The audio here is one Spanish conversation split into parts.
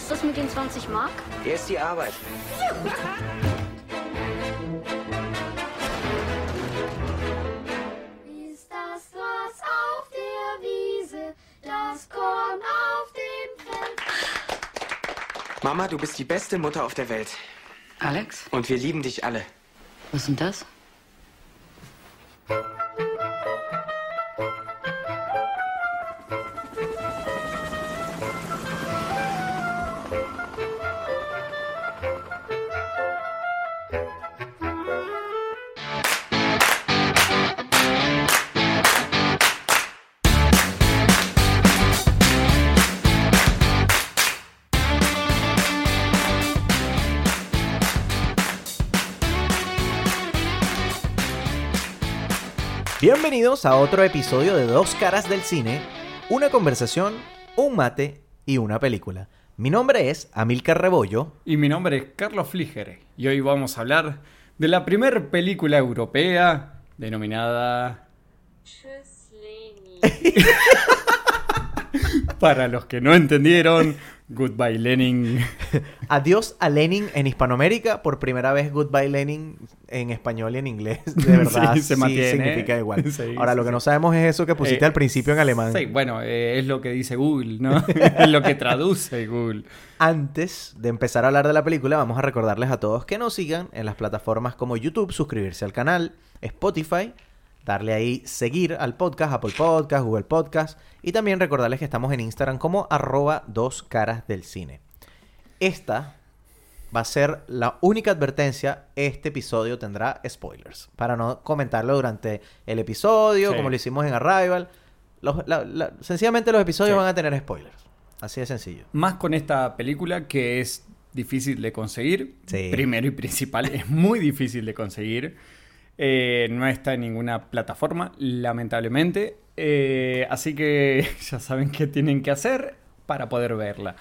ist das mit den 20 Mark? Erst die Arbeit. Ist das was auf der Wiese, das Korn auf dem Feld? Mama, du bist die beste Mutter auf der Welt. Alex, Und wir lieben dich alle. was ist denn das? Bienvenidos a otro episodio de Dos Caras del Cine, una conversación, un mate y una película. Mi nombre es Amilcar Rebollo. Y mi nombre es Carlos Fliger y hoy vamos a hablar de la primera película europea denominada... Para los que no entendieron, Goodbye Lenin. Adiós a Lenin en Hispanoamérica, por primera vez Goodbye Lenin en español y en inglés. De verdad, Sí, sí, se mantiene. significa igual. Sí, Ahora, sí, lo que sí. no sabemos es eso que pusiste Eh, al principio en alemán. Sí, bueno, eh, es lo que dice Google, ¿no? es lo que traduce Google. Antes de empezar a hablar de la película, vamos a recordarles a todos que nos sigan en las plataformas como YouTube, suscribirse al canal, Spotify, darle ahí seguir al podcast, Apple Podcast, Google Podcast, y también recordarles que estamos en Instagram como arroba dos caras del cine. Esta va a ser la única advertencia. Este episodio tendrá spoilers. Para no comentarlo durante el episodio, Sí. como lo hicimos en Arrival. Los- la- la- sencillamente los episodios Sí. van a tener spoilers. Así de sencillo. Más con esta película que es difícil de conseguir. Sí. Primero y principal, es muy difícil de conseguir. Eh, no está en ninguna plataforma, lamentablemente. Eh, así que ya saben qué tienen que hacer para poder verla.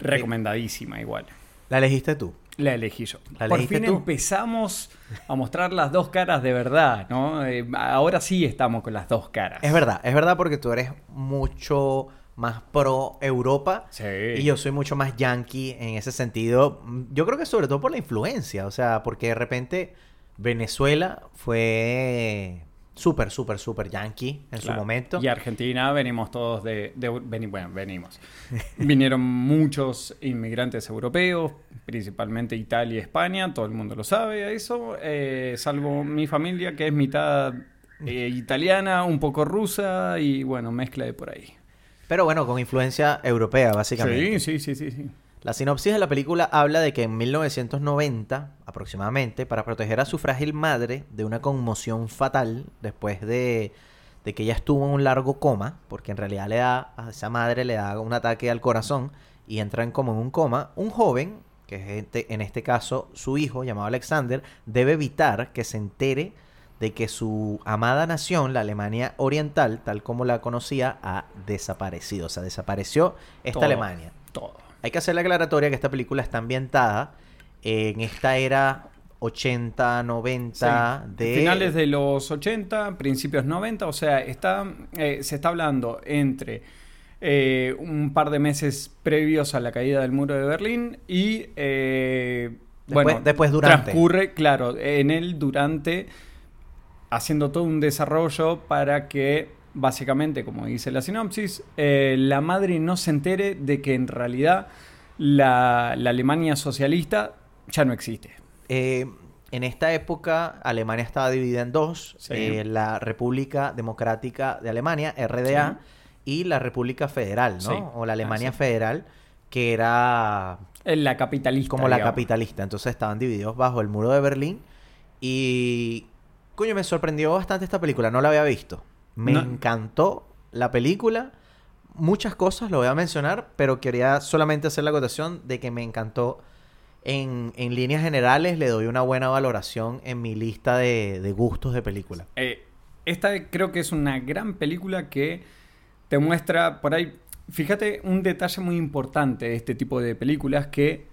Recomendadísima igual. ¿La elegiste tú? La elegí yo. ¿La Por fin tú? empezamos a mostrar las dos caras de verdad, ¿no? Eh, ahora sí estamos con las dos caras. Es verdad, es verdad porque tú eres mucho más pro Europa Sí. y yo soy mucho más yankee en ese sentido. Yo creo que sobre todo por la influencia, o sea, porque de repente Venezuela fue súper, súper, súper yankee en su Claro. momento. Y Argentina venimos todos de... de- veni- bueno, venimos. Vinieron muchos inmigrantes europeos, principalmente Italia y España, todo el mundo lo sabe eso, eh, salvo mi familia que es mitad eh, italiana, un poco rusa y bueno, mezcla de por ahí. Pero bueno, con influencia europea, básicamente. Sí, sí, sí, sí, sí. La sinopsis de la película habla de que en 1990, aproximadamente, para proteger a su frágil madre de una conmoción fatal después de, de que ella estuvo en un largo coma, porque en realidad le da, a esa madre le da un ataque al corazón y entra en como en un coma, un joven, que es este- en este caso su hijo llamado Alexander, debe evitar que se entere de que su amada nación, la Alemania Oriental, tal como la conocía, ha desaparecido. O sea, desapareció esta Todo, Alemania. Todo. Hay que hacer la aclaratoria que esta película está ambientada en esta era 80, 90 Sí. de... Finales de los 80, principios 90, o sea, está, eh, se está hablando entre eh, un par de meses previos a la caída del muro de Berlín y... eh, Después- bueno, después durante. Transcurre, claro, en él durante, haciendo todo un desarrollo para que, básicamente, como dice la sinopsis, eh, la madre no se entere de que en realidad la, la Alemania socialista ya no existe. Eh, en esta época Alemania estaba dividida en dos. Sí. eh, la República Democrática de Alemania, RDA, y la República Federal, ¿no? Sí. O la Alemania Ah. Federal, que era la capitalista. como la capitalista. Entonces estaban divididos bajo el muro de Berlín. Y. Coño, me sorprendió bastante esta película. No la había visto. Me No. encantó la película. Muchas cosas lo voy a mencionar, pero quería solamente hacer la acotación de que me encantó. En, en líneas generales, le doy una buena valoración en mi lista de, de gustos de película. Eh, esta creo que es una gran película que te muestra por ahí. Fíjate un detalle muy importante de este tipo de películas que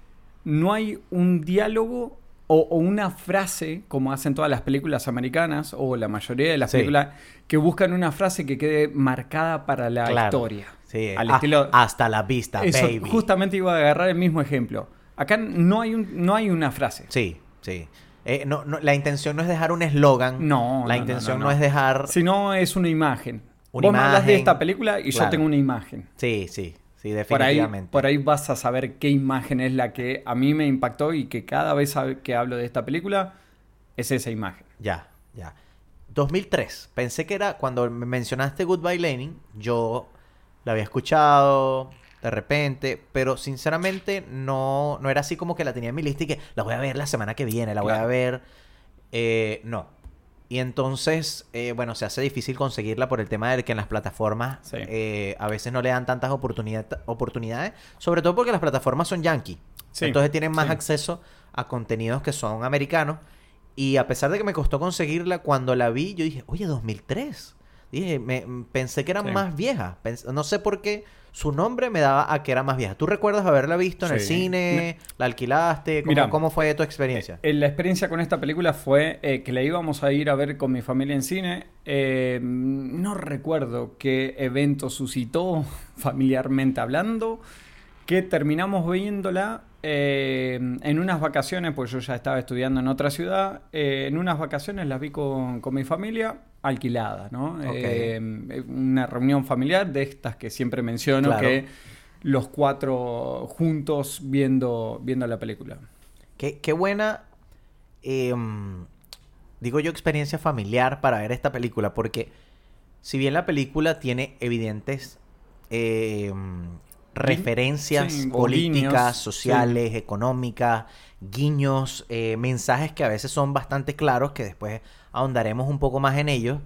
no hay un diálogo o, o una frase, como hacen todas las películas americanas, o la mayoría de las Sí. películas, que buscan una frase que quede marcada para la Claro. historia. Sí, Al ah, estilo... hasta la vista, Eso, baby. justamente iba a agarrar el mismo ejemplo. Acá no hay, un, no hay una frase. Sí, sí. Eh, no, no, la intención no es dejar un eslogan. No, La no, intención no, es dejar. Si no, es una imagen. Una Vos me hablas de imagen, esta película y yo tengo una imagen. Sí, sí, sí, Por ahí, definitivamente. por ahí vas a saber qué imagen es la que a mí me impactó y que cada vez que hablo de esta película es esa imagen. Ya, ya. 2003. Pensé que era cuando me mencionaste Goodbye Lenin. Yo la había escuchado de repente, pero sinceramente no, no era así como que la tenía en mi lista y que la voy a ver la semana que viene, la voy a ver. Eh, no. Y entonces, eh, bueno, se hace difícil conseguirla por el tema de que en las plataformas Sí. eh, a veces no le dan tantas oportunidad- oportunidades, sobre todo porque las plataformas son yankee. Sí, Entonces tienen más sí. acceso a contenidos que son americanos. Y a pesar de que me costó conseguirla, cuando la vi, yo dije, oye, 2003. Dije, me, m- pensé que era más vieja. Pens- no sé por qué su nombre me daba a que era más vieja. ¿Tú recuerdas haberla visto en el cine? ¿La alquilaste? ¿Cómo, Mira, cómo fue tu experiencia? Eh, la experiencia con esta película fue eh, que la íbamos a ir a ver con mi familia en cine. Eh, no recuerdo qué evento suscitó familiarmente hablando, que terminamos viéndola eh, en unas vacaciones, pues yo ya estaba estudiando en otra ciudad. eh, en unas vacaciones la vi con, con mi familia alquilada, ¿no? Eh, una reunión familiar de estas que siempre menciono Claro. que los cuatro juntos viendo, viendo la película. Qué, qué buena, em, digo yo, experiencia familiar para ver esta película, porque si bien la película tiene evidentes em, referencias sí, políticas, guiños, sociales, económicas, guiños, eh, mensajes que a veces son bastante claros, que después ahondaremos un poco más en ellos,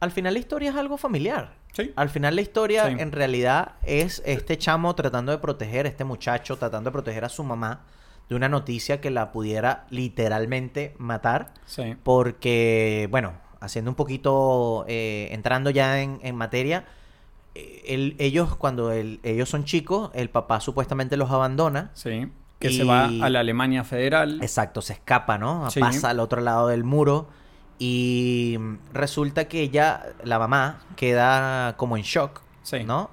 al final la historia es algo familiar. Sí. Al final la historia en realidad es este chamo tratando de proteger, este muchacho tratando de proteger a su mamá de una noticia que la pudiera literalmente matar. Sí. Porque, bueno, haciendo un poquito, eh, entrando ya en, en materia, el- ellos cuando el- ellos son chicos, el papá supuestamente los abandona. Sí. Que Y- se va a la Alemania federal. Exacto, se escapa, ¿no? Sí. Pasa al otro lado del muro y resulta que ella, la mamá, queda como en shock, Sí. ¿no?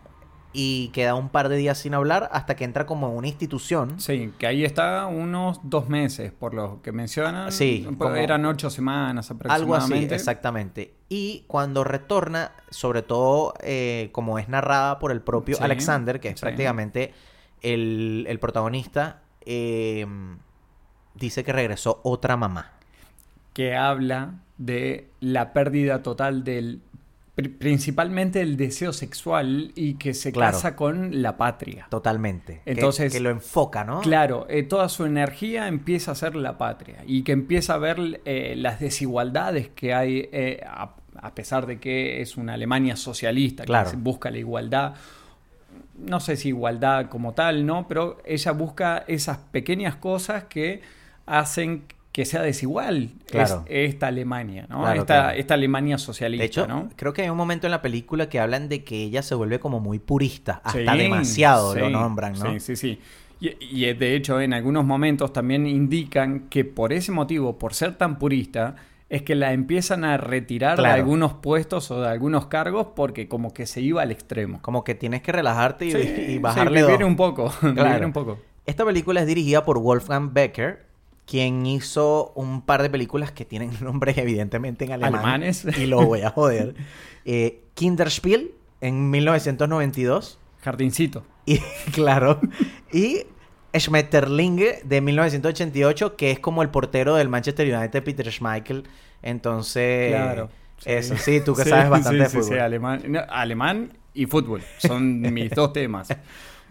Y queda un par de días sin hablar hasta que entra como en una institución. Sí, que ahí está unos dos meses, por lo que mencionan. Sí, Pues como- Eran ocho semanas Algo aproximadamente. así, exactamente. Y cuando retorna, sobre todo eh, como es narrada por el propio Sí, Alexander, que es sí. prácticamente el, el protagonista, eh, dice que regresó otra mamá. Que habla de la pérdida total del. Pri- Principalmente el deseo sexual y que se Claro. casa con la patria. Totalmente. Que- Entonces- que, lo enfoca, ¿no? Claro, eh, toda su energía empieza a ser la patria y que empieza a ver eh, las desigualdades que hay, eh, a, a pesar de que es una Alemania socialista, Claro. que busca la igualdad. No sé si igualdad como tal, ¿no? Pero ella busca esas pequeñas cosas que hacen que sea desigual Claro. es- esta Alemania, ¿no? Claro, esta, claro. esta Alemania socialista, De hecho, ¿no? creo que hay un momento en la película que hablan de que ella se vuelve como muy purista. Hasta Sí, demasiado lo nombran, ¿no? Sí, sí, sí. Y, y, eh, de hecho, en algunos momentos también indican que por ese motivo, por ser tan purista, es que la empiezan a retirar de algunos puestos o de algunos cargos porque como que se iba al extremo. Como que tienes que relajarte y, Sí, y sí, bajarle vivir dos. un poco, vivir un poco. Esta película es dirigida por Wolfgang Becker, quien hizo un par de películas que tienen nombres evidentemente en alemán. Alemanes. Y lo voy a joder. Eh, Kinderspiel en 1992. Jardincito. Y, claro. Y Schmetterlinge de 1988, que es como el portero del Manchester United, Peter Schmeichel. Entonces, Claro. eso, sí, tú que Sí, sabes bastante sí, sí, de sí, fútbol. alemán, no, alemán y fútbol son mis dos temas.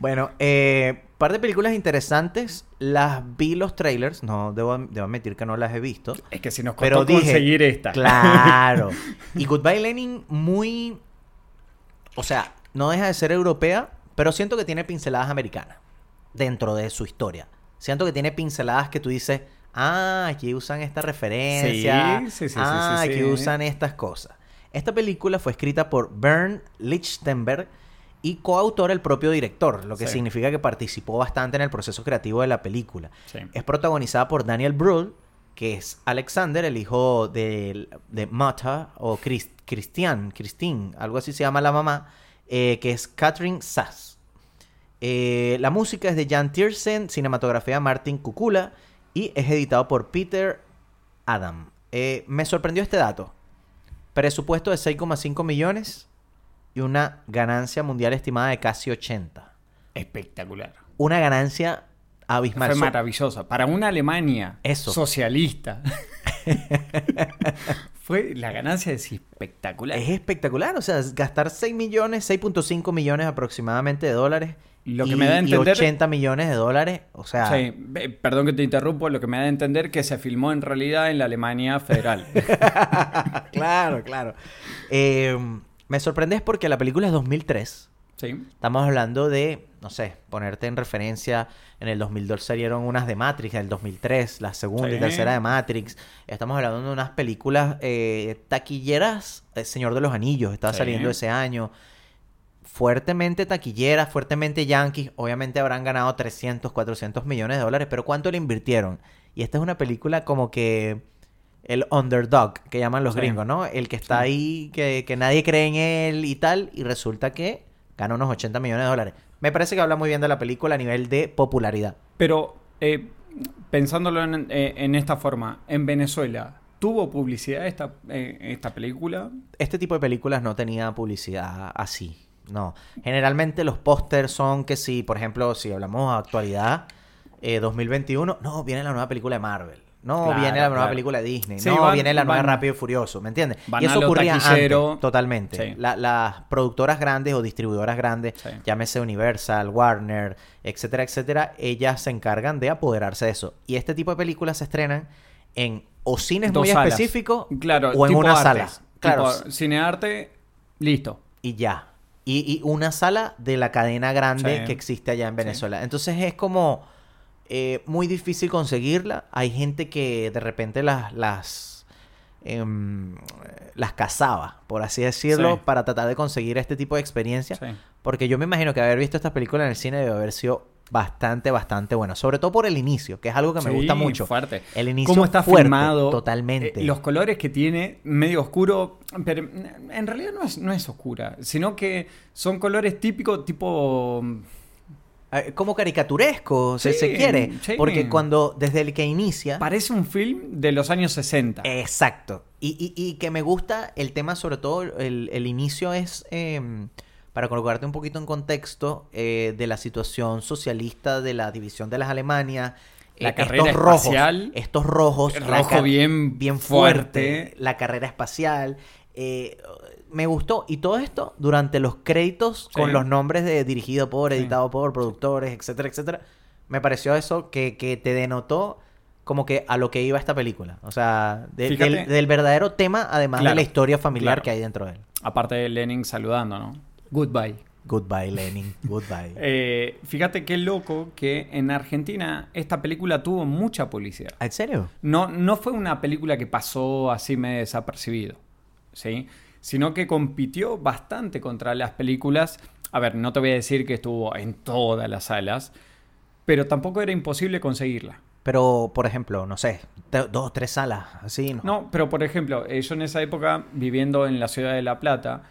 Bueno, eh, par de películas interesantes. Las vi los trailers. No, debo, debo admitir que no las he visto. Es que si nos Pero costó dije, conseguir esta. Claro. Y Goodbye Lenin muy... O sea, no deja de ser europea, pero siento que tiene pinceladas americanas dentro de su historia. Siento que tiene pinceladas que tú dices, ah, aquí usan esta referencia. Sí, sí, sí, ah, sí, sí. aquí usan estas cosas. Esta película fue escrita por Bernd Lichtenberg y coautor el propio director, lo que Sí. significa que participó bastante en el proceso creativo de la película. Sí. Es protagonizada por Daniel Brühl, que es Alexander, el hijo de, de Mata, o Chris- Christian, Christine, algo así se llama la mamá, eh, que es Catherine Sass. Eh, la música es de Jan Tiersen, cinematografía Martin Kukula y es editado por Peter Adam. Eh, me sorprendió este dato. Presupuesto de 6,5 millones y una ganancia mundial estimada de casi 80. Espectacular. Una ganancia abismal. Fue maravillosa. Para una Alemania Eso. socialista. Fue la ganancia es espectacular. Es espectacular, o sea, gastar 6 millones, 6.5 millones aproximadamente de dólares. Lo que y, me da a y entender- 80 millones de dólares, o sea, Sí, perdón que te interrumpo, lo que me da a entender que se filmó en realidad en la Alemania federal. claro, claro. Eh, me sorprende es porque la película es 2003. sí. Estamos hablando de, no sé, ponerte en referencia, en el 2002 salieron unas de Matrix, en el 2003, la segunda y tercera de Matrix. Estamos hablando de unas películas eh, taquilleras, El Señor de los Anillos, estaba Sí. saliendo ese año. Fuertemente taquilleras, fuertemente yankees. Obviamente habrán ganado 300, 400 millones de dólares, pero ¿cuánto le invirtieron? Y esta es una película como que el underdog, que llaman los Sí. gringos, ¿no? El que está ahí, que, que nadie cree en él y tal, y resulta que gana unos 80 millones de dólares. Me parece que habla muy bien de la película a nivel de popularidad. Pero eh, pensándolo en, eh, en esta forma, en Venezuela, ¿tuvo publicidad esta, eh, esta película? Este tipo de películas no tenía publicidad así. No. Generalmente los pósters son que si, por ejemplo, si hablamos de actualidad, eh, 2021, no, viene la nueva película de Marvel. No, Claro, viene la nueva claro. película de Disney. Sí, no, van- viene la nueva van- Rápido y Furioso, ¿me entiendes? Y a eso ocurría antes, totalmente. Sí. La- las productoras grandes o distribuidoras grandes, Sí. llámese Universal, Warner, etcétera, etcétera, ellas se encargan de apoderarse de eso. Y este tipo de películas se estrenan en o cines Dos muy salas. específicos Claro, o en una artes. sala. Claro, Tipo cinearte, listo. y ya. Y, y una sala de la cadena grande que existe allá en. Venezuela. Entonces es como eh, muy difícil conseguirla. Hay gente que de repente las las em, las cazaba, por así decirlo, Sí. para tratar de conseguir este tipo de experiencia. Sí. Porque yo me imagino que haber visto estas películas en el cine debe haber sido bastante, bastante bueno. Sobre todo por el inicio, que es algo que me Sí, gusta mucho. fuerte. El inicio Cómo está fuerte, filmado. Totalmente. eh, los colores que tiene, medio oscuro. Pero en realidad no es, no es oscura. Sino que son colores típicos, tipo. Eh, como caricaturesco, si Sí, se quiere. sí. Porque cuando, desde el que inicia... Parece un film de los años 60. Exacto. Y, y- y que me gusta el tema, sobre todo, el, el inicio es, eh, para colocarte un poquito en contexto, eh, de la situación socialista de la división de las Alemanias. La eh, carrera estos rojos, espacial. estos rojos, El la rojo bien bien fuerte. fuerte, la carrera espacial. eh, me gustó. Y todo esto durante los créditos con los nombres de dirigido por, Sí. editado por, productores, etcétera, etcétera. Me pareció eso que, que te denotó como que a lo que iba esta película. O sea, de- Fíjate. del, del verdadero tema, además Claro, de la historia familiar claro. que hay dentro de él. Aparte de Lenin saludando, ¿no? Goodbye. Goodbye, Lenin. Goodbye. Eh, fíjate qué loco que en Argentina esta película tuvo mucha publicidad. ¿En serio? No, no fue una película que pasó así medio desapercibido, ¿sí? Sino que compitió bastante contra las películas. A ver, no te voy a decir que estuvo en todas las salas, pero tampoco era imposible conseguirla. Pero, por ejemplo, no sé, dos, tres salas, así, ¿no? No, pero por ejemplo, eh, yo en esa época, viviendo en la ciudad de La Plata,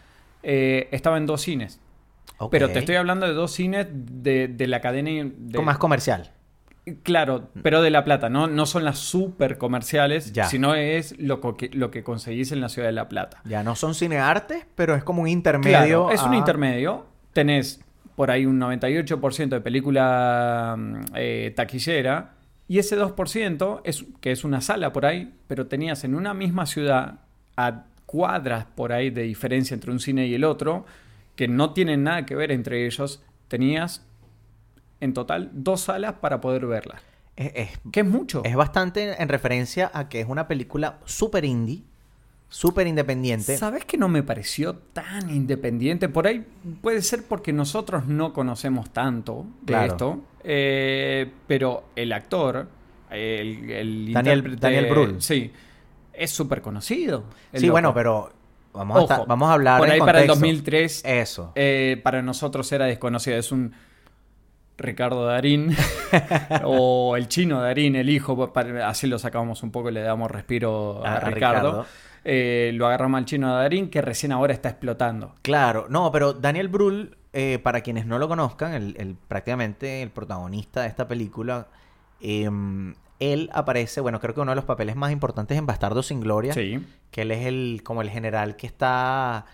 eh, estaba en dos cines. Pero te estoy hablando de dos cines de, de la cadena... De, Con más comercial. Claro, pero de La Plata, no, no son las super comerciales, Ya. sino es lo, co- que, lo que conseguís en la ciudad de La Plata. Ya no son cineartes, pero es como un intermedio. Claro, es un intermedio. Tenés por ahí un 98% de película mm, eh, taquillera y ese 2% es que es una sala por ahí, pero tenías en una misma ciudad a cuadras por ahí de diferencia entre un cine y el otro que no tienen nada que ver entre ellos. Tenías en total dos salas para poder verla. Es, es- Que es mucho. es bastante en referencia a que es una película súper indie, súper independiente. ¿Sabes que no me pareció tan independiente? Por ahí puede ser porque nosotros no conocemos tanto de Claro. esto, eh, pero el actor, el, el Daniel- Daniel Brühl. Sí, es súper conocido. Sí, loco. bueno, pero Vamos, a, estar- vamos a hablar Por en ahí para el contexto. 2003, Eso. eh, para nosotros era desconocido. Es un Ricardo Darín o el chino Darín, el hijo. así lo sacamos un poco y le damos respiro a, A- a Ricardo. Ricardo. Eh, lo agarramos al chino Darín que recién ahora está explotando. Claro, no, pero Daniel Brühl, eh, para quienes no lo conozcan, el, el- prácticamente el protagonista de esta película, em, él aparece, bueno, creo que uno de los papeles más importantes en Bastardo sin Gloria, Sí. que él es el como el general que está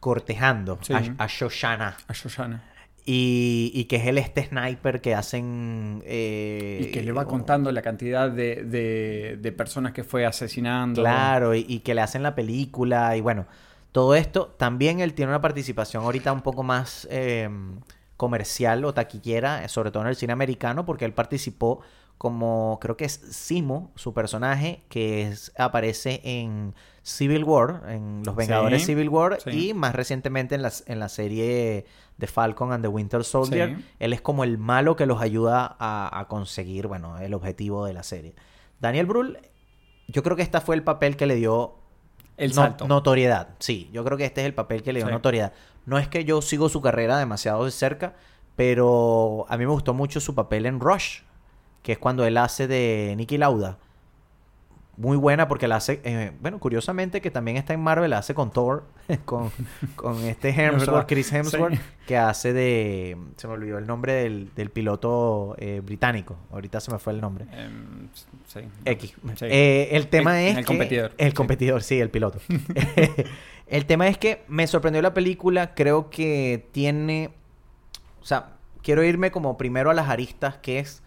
cortejando Sí. a, a Shoshana A Shoshana. Y, y que es el este sniper que hacen eh, Y que le va contando la cantidad de, de- de personas que fue asesinando. Claro, y, y que le hacen la película y bueno, todo esto. También él tiene una participación ahorita un poco más eh, comercial o taquillera, eh, sobre todo en el cine americano, porque él participó como, creo que es Simo, su personaje, que es- aparece en Civil War, en Los Vengadores Sí, Civil War, sí. y más recientemente en la, en la serie de Falcon and the Winter Soldier. Sí. Él es como el malo que los ayuda a, a conseguir, bueno, el objetivo de la serie. Daniel Brühl, yo creo que este fue el papel que le dio El no- salto. notoriedad. Sí, yo creo que este es el papel que le dio notoriedad. No es que yo sigo su carrera demasiado de cerca, pero a mí me gustó mucho su papel en Rush, que es cuando él hace de Nicky Lauda. Muy buena porque la hace, eh, bueno, curiosamente que también está en Marvel, la hace con Thor, con, con este Hemsworth. Chris Hemsworth, Sí. que hace de, se me olvidó el nombre del, del piloto eh, británico, ahorita se me fue el nombre. Em, sí. X. Sí. Eh, el tema El- es el que- competidor. El competidor, sí, el piloto. el tema es que me sorprendió la película. Creo que tiene... O sea, quiero irme como primero a las aristas, que es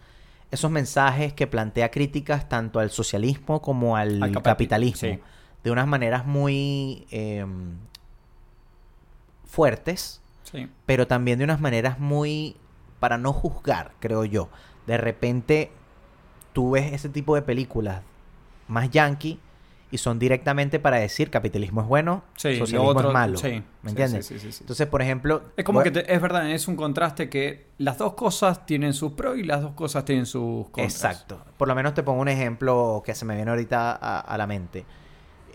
esos mensajes que plantea críticas tanto al socialismo como al, Al capi- capitalismo. sí. De unas maneras muy eh, fuertes Sí. pero también de unas maneras muy para no juzgar, creo yo. De repente tú ves ese tipo de películas más yankee y son directamente para decir capitalismo es bueno, Sí, socialismo otro- es malo. sí, ¿Me entiendes? sí, sí, sí, sí. Entonces, por ejemplo, Es como que te- es verdad, es un contraste que las dos cosas tienen sus pros y las dos cosas tienen sus contras. Exacto. Por lo menos te pongo un ejemplo que se me viene ahorita a, a la mente.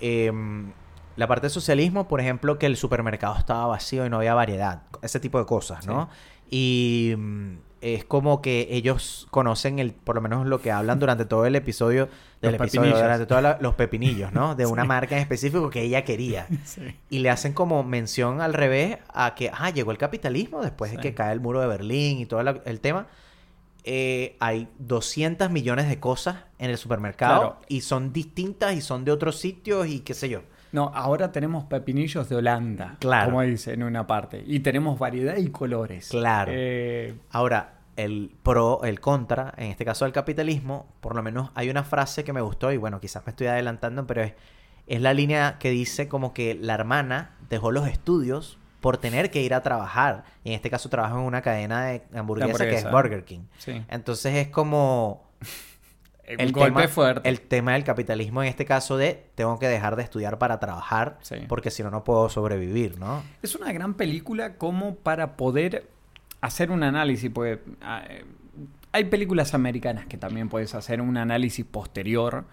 Em, la parte de socialismo, por ejemplo, que el supermercado estaba vacío y no había variedad. Ese tipo de cosas, ¿no? Y mm, es como que ellos conocen el, por lo menos lo que hablan durante todo el episodio, del Los episodio, durante todos los pepinillos, ¿no? De una marca en específico que ella quería. Sí. Y le hacen como mención al revés a que, ah, llegó el capitalismo después de que cae el muro de Berlín y todo la- el tema. Eh, hay 200 millones de cosas en el supermercado Claro. y son distintas y son de otros sitios y qué sé yo. No, ahora tenemos pepinillos de Holanda. Claro. Como dice en una parte. Y tenemos variedad y colores. Claro. Eh, Ahora, el pro, el contra, en este caso del capitalismo, por lo menos hay una frase que me gustó y bueno, quizás me estoy adelantando, pero es, es la línea que dice como que la hermana dejó los estudios por tener que ir a trabajar. Y en este caso trabaja en una cadena de hamburguesa, que es. Burger King. sí. Entonces es como El el golpe tema, fuerte. el tema del capitalismo en este caso de tengo que dejar de estudiar para trabajar Sí. porque si no no puedo sobrevivir, ¿no? Es una gran película como para poder hacer un análisis. Pues, hay películas americanas que también puedes hacer un análisis posterior,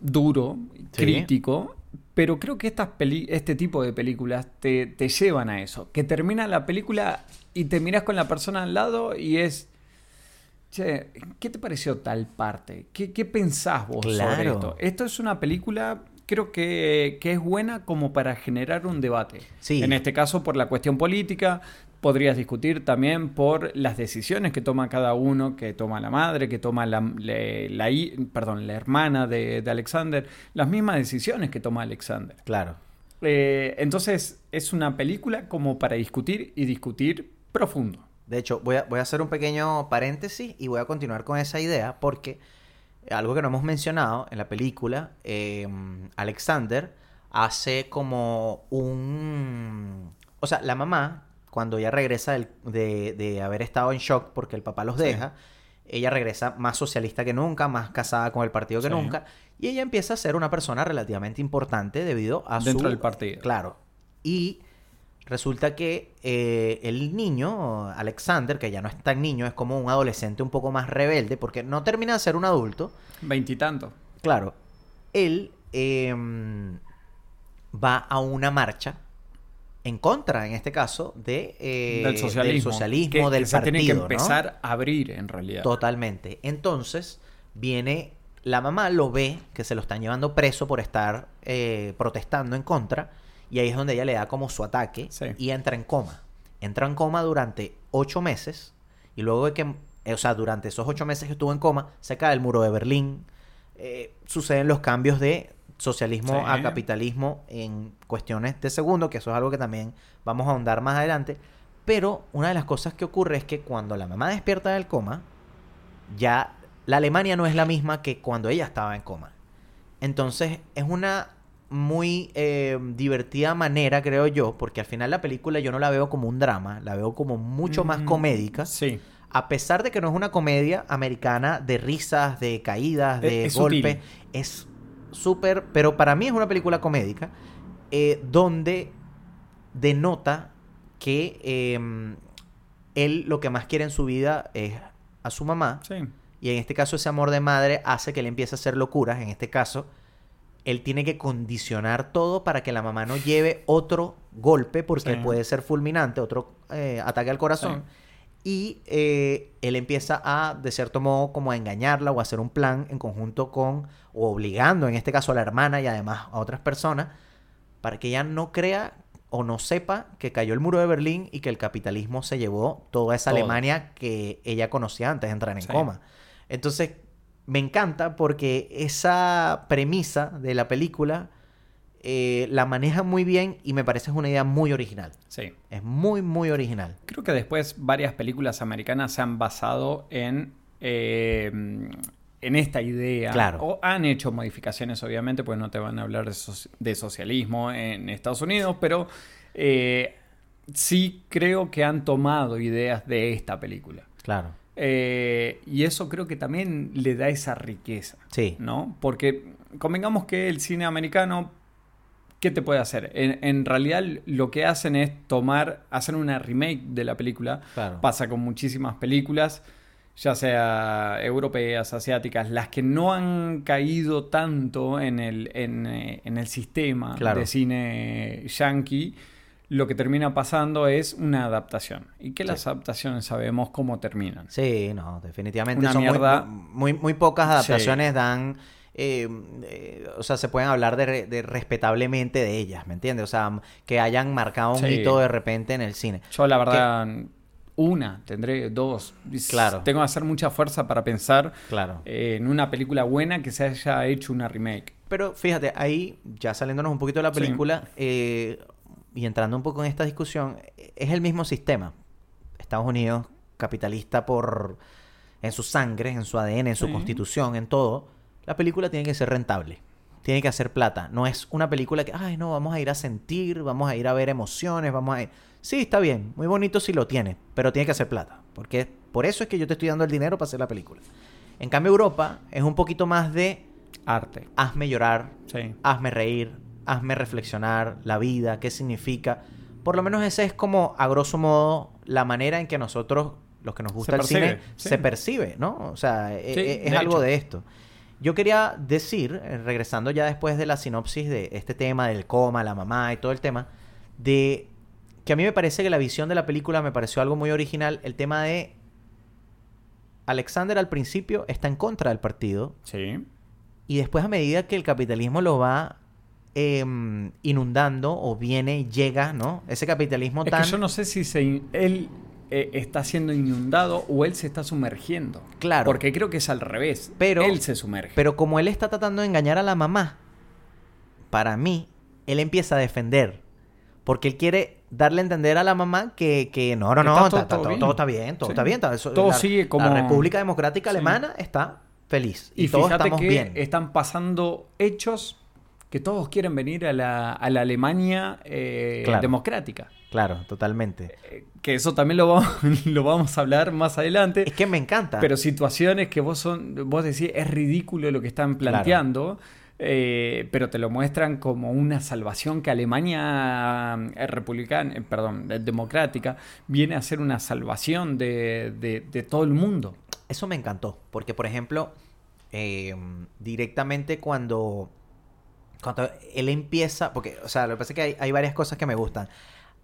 duro, Sí. crítico. Pero creo que estas peli- este tipo de películas te, te llevan a eso. Que termina la película y te miras con la persona al lado y es... Che, ¿qué te pareció tal parte? ¿Qué, qué pensás vos sobre esto? Esto es una película, creo que, que es buena como para generar un debate. Sí. En este caso, por la cuestión política, podrías discutir también por las decisiones que toma cada uno, que toma la madre, que toma la, perdón, la hermana de, de Alexander, las mismas decisiones que toma Alexander. Claro. Eh, entonces, es una película como para discutir y discutir profundo. De hecho, voy a, voy a hacer un pequeño paréntesis y voy a continuar con esa idea porque algo que no hemos mencionado en la película, eh, Alexander hace como un... O sea, la mamá, cuando ella regresa del- de, de haber estado en shock porque el papá los Sí. deja, ella regresa más socialista que nunca, más casada con el partido que Sí. nunca, y ella empieza a ser una persona relativamente importante debido a Dentro su... del partido. Claro. Y resulta que eh, el niño, Alexander, que ya no es tan niño, es como un adolescente un poco más rebelde, porque no termina de ser un adulto. Veintitantos. Claro, él em, va a una marcha en contra, en este caso, de, eh, del socialismo. socialismo, que, del que se partido. tiene que ¿no? empezar a abrir en realidad. Totalmente. Entonces, viene la mamá, lo ve que se lo están llevando preso por estar eh, protestando en contra, y ahí es donde ella le da como su ataque Sí. y entra en coma. Entra en coma durante ocho meses, y luego de que, eh, o sea, durante esos ocho meses que estuvo en coma, se cae el muro de Berlín, suceden los cambios de socialismo Sí. a capitalismo en cuestiones de segundo, que eso es algo que también vamos a ahondar más adelante. Pero una de las cosas que ocurre es que cuando la mamá despierta del coma, ya la Alemania no es la misma que cuando ella estaba en coma. Entonces es una muy eh, divertida manera, creo yo, porque al final la película yo no la veo como un drama, la veo como mucho más comédica. Sí. A pesar de que no es una comedia americana de risas, de caídas, de Es- es golpes, sutil. es súper, pero para mí es una película comédica eh, donde denota que eh, él lo que más quiere en su vida es a su mamá Sí. y en este caso ese amor de madre hace que él empiece a hacer locuras. En este caso, él tiene que condicionar todo para que la mamá no lleve otro golpe, porque Sí. puede ser fulminante, otro eh, ataque al corazón. Y eh, él empieza a, de cierto modo, como a engañarla o a hacer un plan en conjunto con, o obligando en este caso a la hermana y además a otras personas, para que ella no crea o no sepa que cayó el muro de Berlín y que el capitalismo se llevó toda esa Todo. Alemania que ella conocía antes de entrar en Sí. coma. Entonces, me encanta porque esa premisa de la película eh, la maneja muy bien y me parece es una idea muy original. Sí. Es muy, muy original. Creo que después varias películas americanas se han basado en, eh, en esta idea. Claro. O han hecho modificaciones, obviamente, pues no te van a hablar de, soci- de socialismo en Estados Unidos, pero eh, sí creo que han tomado ideas de esta película. Claro. Eh, y eso creo que también le da esa riqueza. Sí. ¿No? Porque convengamos que el cine americano, ¿qué te puede hacer? En, en realidad lo que hacen es tomar, hacer una remake de la película. Claro. Pasa con muchísimas películas, ya sea europeas, asiáticas, las que no han caído tanto en el, en, eh, en el sistema Claro. de cine yankee. Lo que termina pasando es una adaptación. Y que las adaptaciones sabemos cómo terminan. Sí, no, definitivamente Una son mierda. muy, muy, pocas Sí. adaptaciones dan, eh, eh, o sea, se pueden hablar de, re- de respetablemente de ellas, ¿me entiendes? O sea, que hayan marcado un Sí. hito de repente en el cine. Yo la verdad, una, tendré dos. Claro. Tengo que hacer mucha fuerza para pensar Claro. eh, en una película buena que se haya hecho una remake. Pero fíjate, ahí, ya saliéndonos un poquito de la película y entrando un poco en esta discusión, es el mismo sistema. Estados Unidos, capitalista por en su sangre, en su ADN, en su Sí. constitución, en todo. La película tiene que ser rentable. Tiene que hacer plata. No es una película que, ay, no, vamos a ir a sentir, vamos a ir a ver emociones, vamos a ir... Sí, está bien, muy bonito si lo tiene, pero tiene que hacer plata. Porque por eso es que yo te estoy dando el dinero para hacer la película. En cambio, Europa es un poquito más de Arte. hazme llorar, Sí. hazme reír, hazme reflexionar la vida, qué significa. Por lo menos ese es como, a grosso modo, la manera en que nosotros, los que nos gusta el percibe, cine, sí. se percibe, ¿no? O sea, e- Sí, e- es de algo hecho. de esto. Yo quería decir, eh, regresando ya después de la sinopsis de este tema del coma, la mamá y todo el tema, de que a mí me parece que la visión de la película me pareció algo muy original, el tema de Alexander al principio está en contra del partido, Sí. y después a medida que el capitalismo lo va em, inundando o viene, llega, ¿no? Ese capitalismo Es tan... que yo no sé si se in- él eh, está siendo inundado o él se está sumergiendo. Claro. Porque creo que es al revés. Pero- él se sumerge. Pero como él está tratando de engañar a la mamá, para mí, él empieza a defender. Porque él quiere darle a entender a la mamá que, que no, no, no, Está está- todo- está- todo todo, bien. todo está bien, todo Sí. está bien. está- eso- Todo la, sigue como- La República Democrática Sí. Alemana está feliz. Y, Y todos fíjate estamos que bien. están pasando hechos que todos quieren venir a la, a la Alemania eh, Claro. democrática. Claro, totalmente. Eh, Que eso también lo vamos, lo vamos a hablar más adelante. Es que me encanta. Pero situaciones que vos son, vos decís es ridículo lo que están planteando, eh, pero te lo muestran como una salvación que Alemania republicana, eh, perdón, democrática, viene a ser una salvación de, de- de todo el mundo. Eso me encantó, porque por ejemplo, eh, directamente cuando cuando él empieza, porque, o sea, lo que pasa es que hay, hay varias cosas que me gustan.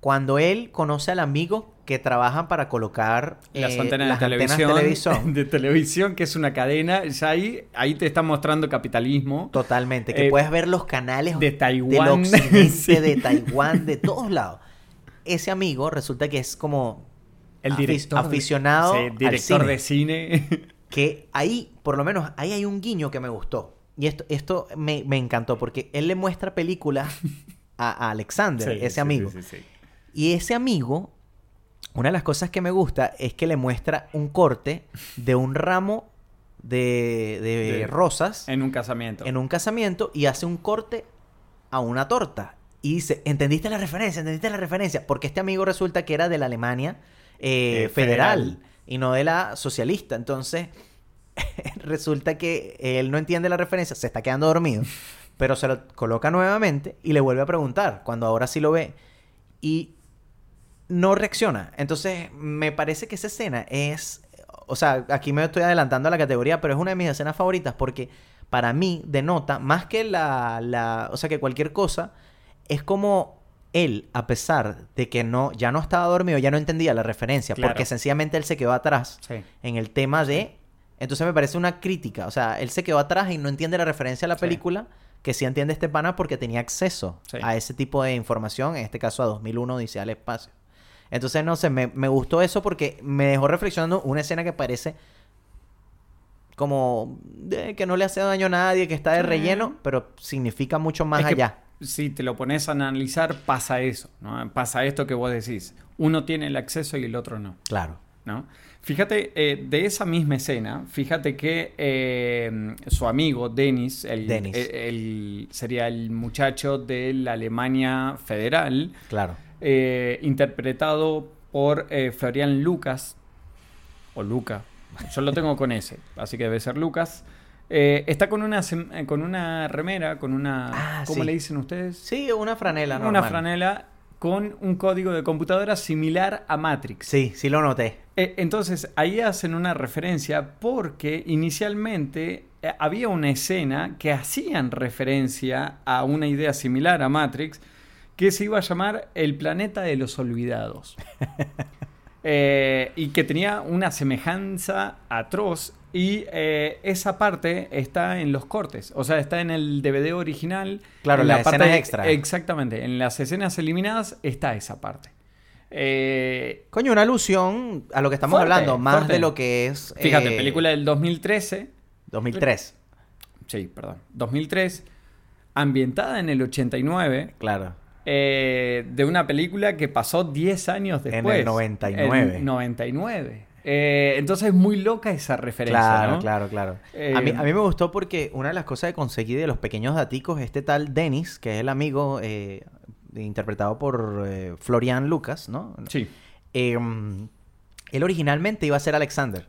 Cuando él conoce al amigo que trabajan para colocar Las eh, antenas las de antenas televisión, de televisión, que es una cadena, ya ahí, ahí te está mostrando capitalismo. Totalmente, que Eh, puedes ver los canales de del Taiwán. occidente, Sí. de Taiwán, de todos lados. Ese amigo resulta que es como El director. de- aficionado sí, al director cine. de cine. que ahí, por lo menos, ahí hay un guiño que me gustó. Y esto, esto me, me encantó porque él le muestra películas a, a Alexander, Sí, ese amigo. sí, sí, sí. Y ese amigo, una de las cosas que me gusta es que le muestra un corte de un ramo de, de De- rosas En un casamiento. en un casamiento y hace un corte a una torta. Y dice, ¿entendiste la referencia? ¿Entendiste la referencia? Porque este amigo resulta que era de la Alemania eh, Eh, federal, federal. y no de la socialista. Entonces, resulta que él no entiende la referencia, se está quedando dormido, pero se lo coloca nuevamente y le vuelve a preguntar, cuando ahora sí lo ve. Y no reacciona. Entonces, me parece que esa escena es. O sea, aquí me estoy adelantando a la categoría, pero es una de mis escenas favoritas porque para mí denota más que la. la o sea, que cualquier cosa, es como él, a pesar de que no, ya no estaba dormido, ya no entendía la referencia, Claro. porque sencillamente él se quedó atrás Sí. en el tema de. Entonces me parece una crítica. O sea, él se quedó atrás y no entiende la referencia a la Sí. película, que sí entiende este pana porque tenía acceso Sí. a ese tipo de información, en este caso a 2001 Odisea al Espacio. Entonces, no sé, me, me gustó eso porque me dejó reflexionando una escena que parece como de que no le hace daño a nadie, que está de relleno, pero significa mucho más Es que allá. Si te lo pones a analizar, pasa eso, ¿no? Pasa esto que vos decís. Uno tiene el acceso y el otro no, Claro. ¿No? Fíjate, eh, de esa misma escena, fíjate que eh, su amigo, Dennis, el, Dennis. el- el- sería el muchacho de la Alemania federal, Claro. eh, interpretado por eh, Florian Lucas, o Luca, yo lo tengo con ese, así que debe ser Lucas. Eh, está con una, eh, con una remera, con una... Ah, ¿Cómo sí. le dicen ustedes? Sí, una franela, Una normal. franela con un código de computadora similar a Matrix. Sí, sí lo noté. Eh, entonces, ahí hacen una referencia porque inicialmente eh, había una escena que hacían referencia a una idea similar a Matrix que se iba a llamar El planeta de los olvidados. Eh, y que tenía una semejanza atroz y eh, esa parte está en los cortes, o sea, está en el DVD original. Claro, en las parte- escenas extra. Exactamente, en las escenas eliminadas está esa parte. Eh, Coño, una alusión a lo que estamos Fuerte, hablando, más fuerte. de lo que es. Fíjate, eh, película del 2013. 2003. Sí, perdón. 2003. Ambientada en el 89. Claro. eh, de una película que pasó 10 años En el después. 99. En 99. Eh, entonces es muy loca esa referencia. Claro, ¿no? claro, claro. Eh, a, mí, a mí me gustó porque una de las cosas que conseguí de los pequeños daticos, este tal Dennis, que es el amigo eh, interpretado por eh, Florian Lucas, ¿no? Sí, Eh, él originalmente iba a ser Alexander.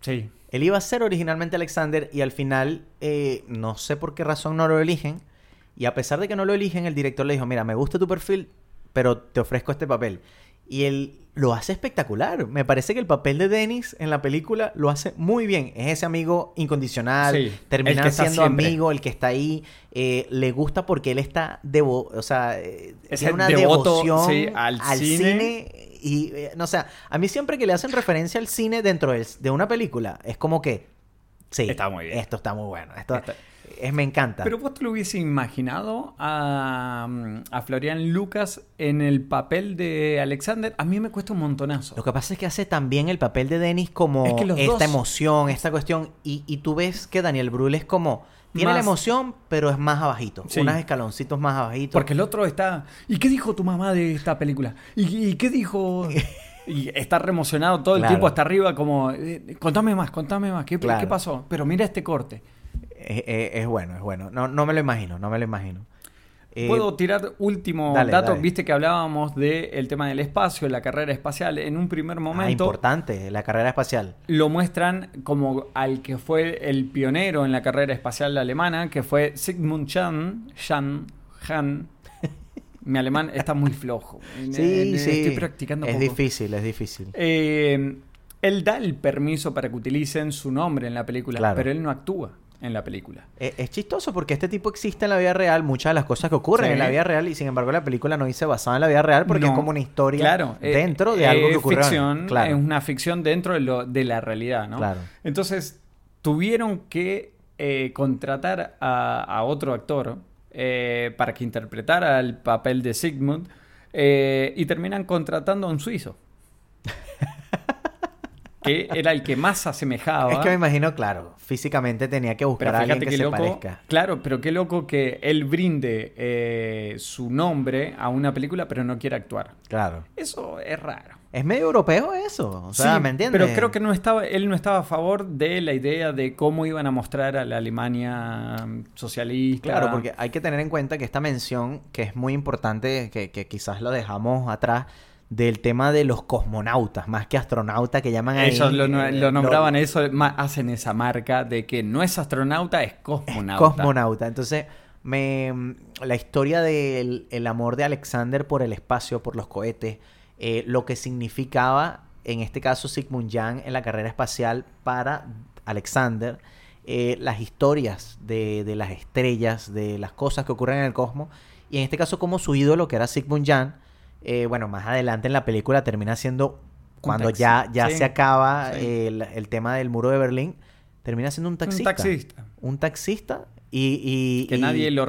sí. Él iba a ser originalmente Alexander y al final, eh, no sé por qué razón no lo eligen. Y a pesar de que no lo eligen, el director le dijo, mira, me gusta tu perfil, pero te ofrezco este papel. Y él lo hace espectacular. Me parece que el papel de Dennis en la película lo hace muy bien. Es ese amigo incondicional, Sí, termina siendo siempre. amigo, el que está ahí. eh, le gusta porque él está devo o sea, eh, Es tiene una devoto, devoción sí, al cine. y, eh, no, o sea, a mí siempre que le hacen referencia al cine dentro del- de una película, es como que, sí, Está muy bien. esto está muy bueno, esto Está- es, me encanta. Pero vos te lo hubiese imaginado a, mm, a Florian Lucas en el papel de Alexander. A mí me cuesta un montonazo. Lo que pasa es que hace también el papel de Dennis como Es que esta dos- emoción, esta cuestión, y, y tú ves que Daniel Brühl es como, tiene la emoción, pero es más abajito, Sí. unos escaloncitos más abajitos. Porque el otro está. ¿Y qué dijo tu mamá de esta película? ¿Y, y qué dijo.? Y está reemocionado todo el Claro. tiempo hasta arriba, como. eh, contame más, contame más. ¿Qué, Claro. qué pasó? Pero mira este corte. Es, es- es bueno, es bueno. No, no me lo imagino, no me lo imagino. Eh, Puedo tirar último dale, dato. dale. Viste que hablábamos del tema del espacio, la carrera espacial. En un primer ah, momento importante, la carrera espacial. lo muestran como al que fue el pionero en la carrera espacial alemana, que fue Sigmund Jan. Jan. Jan. Mi alemán está muy flojo. Sí, Eh, sí. Estoy practicando Es poco. difícil, es difícil. Eh, él da el permiso para que utilicen su nombre en la película, Claro. pero él no actúa. En la película. Eh, Es chistoso porque este tipo existe en la vida real, muchas de las cosas que ocurren Sí. en la vida real y sin embargo la película no dice basada en la vida real porque No, es como una historia claro, eh, dentro de eh, algo que ocurre. ficción, claro. Es una ficción dentro de, lo, de la realidad, ¿no? Claro. Entonces, tuvieron que eh, contratar a, a otro actor eh, para que interpretara el papel de Sigmund eh, y terminan contratando a un suizo. que era el que más se asemejaba. Es que me imagino, claro, físicamente tenía que buscar a alguien que se loco. parezca. Claro, pero qué loco que él brinde eh, su nombre a una película, pero no quiere actuar. Claro. Eso es raro. Es medio europeo eso, o sea, Sí, ¿me entiendes? Pero creo que no estaba, él no estaba a favor de la idea de cómo iban a mostrar a la Alemania mm, socialista. Claro, porque hay que tener en cuenta que esta mención, que es muy importante, que, que quizás lo dejamos atrás, del tema de los cosmonautas, más que astronautas que llaman ahí. ellos lo, eh, lo nombraban eso, hacen esa marca de que no es astronauta, es cosmonauta. Cosmonauta. Entonces, me, la historia del el amor de Alexander por el espacio, por los cohetes, eh, lo que significaba, en este caso, Sigmund Jan en la carrera espacial para Alexander, eh, las historias de, de las estrellas, de las cosas que ocurren en el cosmos, y en este caso, como su ídolo, que era Sigmund Jan, eh, bueno, más adelante en la película termina siendo, cuando taxi- ya, ya sí, se acaba sí. el, el tema del muro de Berlín, termina siendo un taxista. Un taxista. Un taxista y... y- Que y- nadie lo...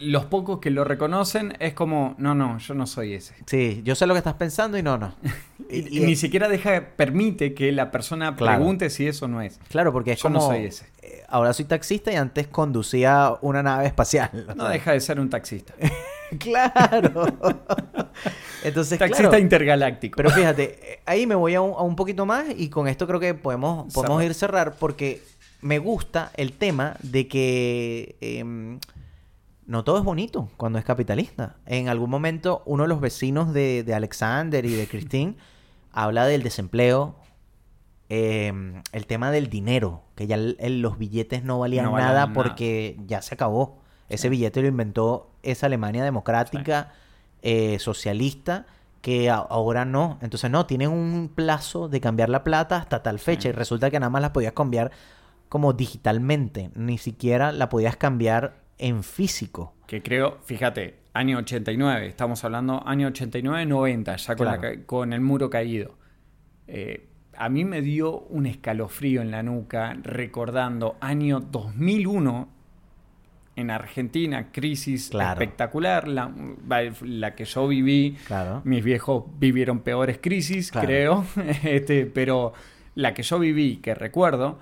Los pocos que lo reconocen es como, no, no, yo no soy ese. Sí, yo sé lo que estás pensando y no, no. Y, y ni siquiera deja, permite que la persona Claro. pregunte si eso no es. Claro, porque es Yo no como... soy ese. eh, Ahora soy taxista y antes conducía una nave espacial. No deja de ser un taxista. claro. Entonces, taxista claro, intergaláctico. Pero fíjate, ahí me voy a un, a un poquito más y con esto creo que podemos, podemos ir cerrar porque me gusta el tema de que em, no todo es bonito cuando es capitalista. En algún momento uno de los vecinos de, de Alexander y de Christine habla del desempleo, em, el tema del dinero, que ya el- el- los billetes no valían No valían nada nada. porque ya se acabó. Ese billete lo inventó esa Alemania democrática, eh, socialista, que ahora no. Entonces, no, tienen un plazo de cambiar la plata hasta tal fecha y resulta que nada más la podías cambiar como digitalmente, ni siquiera la podías cambiar en físico. Que creo, fíjate, año 89, estamos hablando año 89-90, ya con, Claro. con el muro caído. Eh, a mí me dio un escalofrío en la nuca recordando año 2001 en Argentina, crisis Claro. espectacular, la, la que yo viví. Claro. Mis viejos vivieron peores crisis, Claro. creo, este, pero la que yo viví, que recuerdo,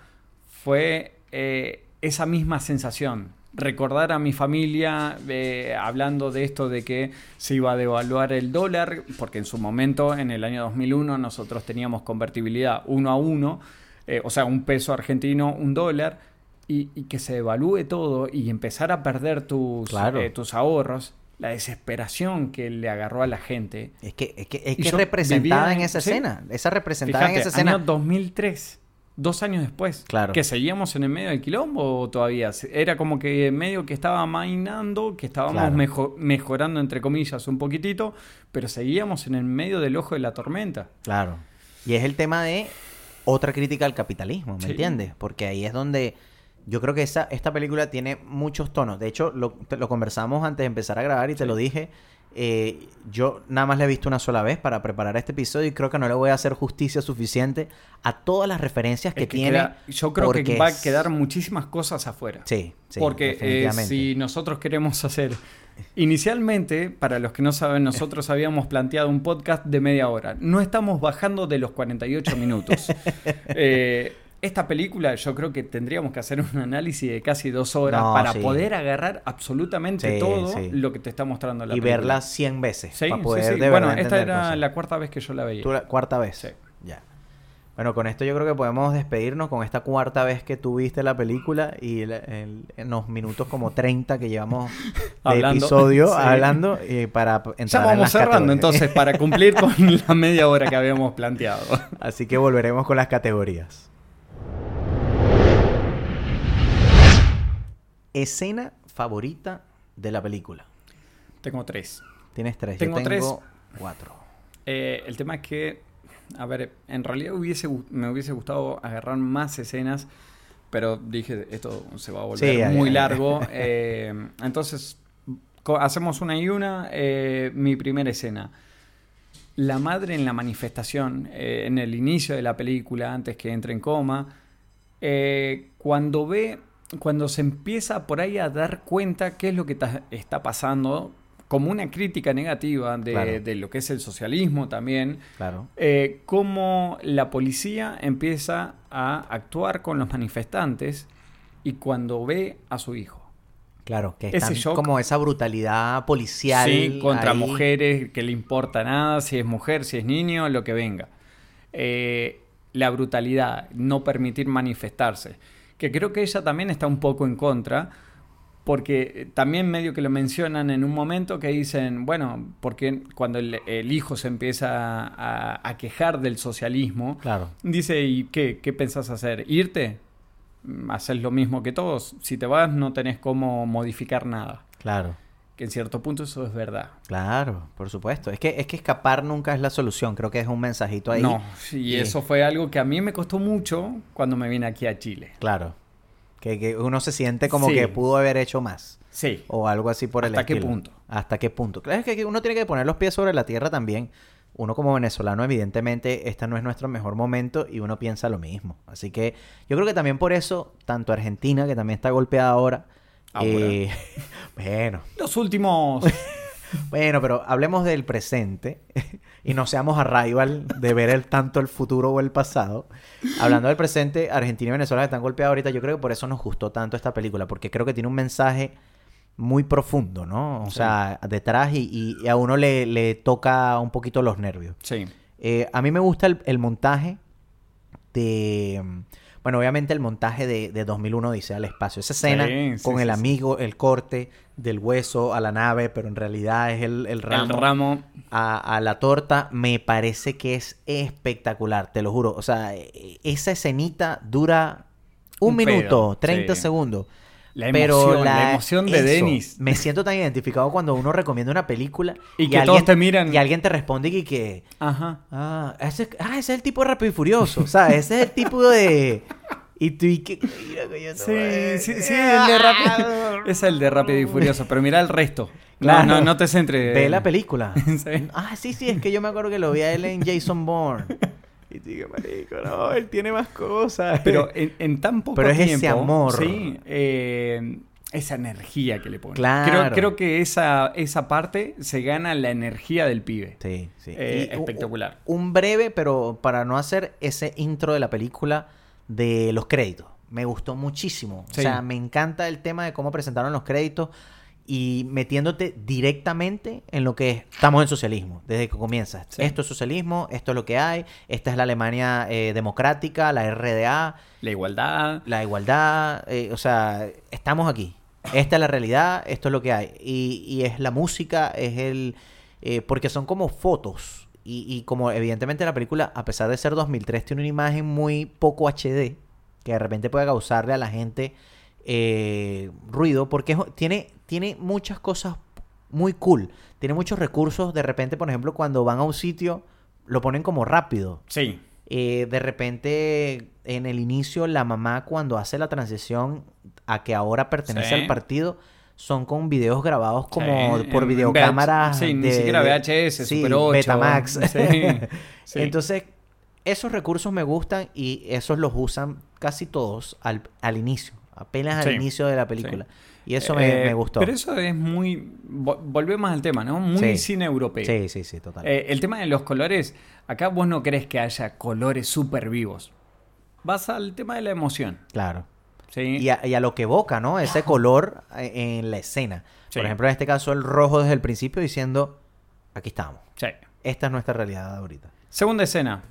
fue eh, esa misma sensación. Recordar a mi familia eh, hablando de esto de que se iba a devaluar el dólar, porque en su momento, en el año 2001, nosotros teníamos convertibilidad uno a uno, eh, o sea, un peso argentino, un dólar, y, y que se devalúe todo y empezar a perder tus, Claro. eh, tus ahorros, la desesperación que le agarró a la gente. Es que es, que, es, que representada en en- esa sí. escena. Esa representada en esa escena. año 2003, dos años después. Claro. Que seguíamos en el medio del quilombo todavía. Era como que medio que estaba mainando, que estábamos Claro. mejorando, entre comillas, un poquitito, pero seguíamos en el medio del ojo de la tormenta. Claro. Y es el tema de otra crítica al capitalismo, ¿me Sí. entiendes? Porque ahí es donde yo creo que esa, esta película tiene muchos tonos. De hecho, lo, te- lo conversamos antes de empezar a grabar y te lo dije. Eh, yo nada más la he visto una sola vez para preparar este episodio y creo que no le voy a hacer justicia suficiente a todas las referencias que, Es que tiene. queda- yo creo que va a quedar muchísimas cosas afuera. Sí, sí, Porque eh, si nosotros queremos hacer... Inicialmente, para los que no saben, nosotros habíamos planteado un podcast de media hora. No estamos bajando de los 48 minutos. Eh, esta película yo creo que tendríamos que hacer un análisis de casi dos horas No, para sí. poder agarrar absolutamente Sí, todo sí. lo que te está mostrando la y película. verla 100 veces Sí, para poder de Bueno, esta era cosas. la cuarta vez que yo la veía. ¿Tú la cuarta vez? Sí. Ya. Bueno, con esto yo creo que podemos despedirnos con esta cuarta vez que tú viste la película y el- el- en los minutos como 30 que llevamos de Hablando. episodio Sí. hablando eh, para p- Ya entrar en vamos las cerrando categorías. entonces para cumplir con la media hora que habíamos planteado. Así que volveremos con las categorías. Escena favorita de la película. Tengo tres. Tienes tres. Tengo yo tres. tengo cuatro. Eh, el tema es que, a ver, en realidad hubiese, me hubiese gustado agarrar más escenas pero dije, esto se va a volver Sí, muy largo. eh, entonces, hacemos una y una. eh, mi primera escena. La madre en la manifestación, en el inicio de la película, antes que entre en coma, cuando ve, cuando se empieza por ahí a dar cuenta qué es lo que está pasando, como una crítica negativa de, Claro. de lo que es el socialismo también, Claro. eh, cómo la policía empieza a actuar con los manifestantes y cuando ve a su hijo. Claro, que Ese están shock. como esa brutalidad policial. Sí, contra ahí. mujeres que le importa nada, si es mujer, si es niño, lo que venga. Eh, la brutalidad, no permitir manifestarse. Que creo que ella también está un poco en contra, porque también medio que lo mencionan en un momento que dicen, bueno, porque cuando el, el hijo se empieza a, a quejar del socialismo, Claro. dice, ¿y qué, qué pensás hacer? ¿Irte? Mm, Haces lo mismo que todos. Si te vas no tenés cómo modificar nada. Claro. Que en cierto punto eso es verdad. Claro, por supuesto. Es que, es que escapar nunca es la solución. Creo que es un mensajito ahí. No, y eso fue algo que a mí me costó mucho cuando me vine aquí a Chile. Claro. Que, que uno se siente como Sí. que pudo haber hecho más. Sí. O algo así por el ¿Hasta qué estilo. punto? ¿Hasta qué punto? Claro, es que uno tiene que poner los pies sobre la tierra también. Uno como venezolano, evidentemente, este no es nuestro mejor momento y uno piensa lo mismo. Así que yo creo que también por eso, tanto Argentina, que también está golpeada ahora, Ahora. eh, bueno, Los últimos... bueno, pero hablemos del presente y no seamos arrival de ver el, tanto el futuro o el pasado. Hablando del presente, Argentina y Venezuela están golpeadas ahorita. Yo creo que por eso nos gustó tanto esta película, porque creo que tiene un mensaje muy profundo, ¿no? O Sí. sea, detrás y, y- y a uno le, le toca un poquito los nervios. Sí. Eh, a mí me gusta el, el montaje de... Bueno, obviamente el montaje de, de 2001 dice al espacio. Esa escena Sí, sí, con sí, el amigo, el corte del hueso a la nave, pero en realidad es el, el ramo, El ramo... A, a la torta, me parece que es espectacular, te lo juro. O sea, e- esa escenita dura un, Un minuto, pedo, 30 sí. segundos. La Pero emoción, la, emoción de eso, Denis. Me siento tan identificado cuando uno recomienda una película Y que todos te miran. Y alguien te responde y que... Ajá. Ah, ese, ah, ese es el tipo de Rápido y Furioso, ¿sabes? Ese es el tipo de... Y tú y que... Sí, sí, sí, el de Rápido. Es el de Rápido y Furioso, pero mira el resto. No, no, no te centres. Ve la película. Sí. Ah, sí, sí, es que yo me acuerdo que lo vi a él en Jason Bourne. Y digo, marico, no, él tiene más cosas. Pero en, en tan poco Pero es tiempo. ese amor. Sí. eh, esa energía que le pone. Claro. Creo, creo que esa, esa parte se gana la energía del pibe. Sí, sí. Eh, un- espectacular. Un breve, pero para no hacer ese intro de la película de los créditos. Me gustó muchísimo. Sí. O sea, me encanta el tema de cómo presentaron los créditos y metiéndote directamente en lo que es, estamos en socialismo, desde que comienza. Sí. Esto es socialismo, esto es lo que hay, esta es la Alemania eh, democrática, la RDA, La igualdad. la igualdad, eh, o sea, estamos aquí. Esta es la realidad, esto es lo que hay. Y, y es la música, es el... eh, porque son como fotos. Y, y como evidentemente la película, a pesar de ser 2003, tiene una imagen muy poco HD, que de repente puede causarle a la gente eh, ruido, porque es- tiene, tiene muchas cosas muy cool. Tiene muchos recursos. De repente, por ejemplo, cuando van a un sitio, lo ponen como rápido. Sí. Eh, de repente, en el inicio, la mamá cuando hace la transición a que ahora pertenece Sí. al partido, son con videos grabados como Sí, por videocámaras. Sí, ni siquiera VHS, sí, Super 8. Betamax. Entonces, esos recursos me gustan y esos los usan casi todos al, al inicio, apenas al Sí, inicio de la película. Y eso me, Eh, me gustó. Pero eso es muy. vo- Volvemos al tema, ¿no? Muy Sí. cine europeo. Sí, sí, sí, total. Eh, el tema de los colores, acá vos no crees que haya colores súper vivos. Vas al tema de la emoción. claro. ¿sí? Y a, y a lo que evoca, ¿no? Ese color eh, en la escena. Sí. Por ejemplo, en este caso, el rojo desde el principio diciendo, aquí estamos. Sí. Esta es nuestra realidad ahorita. Segunda escena.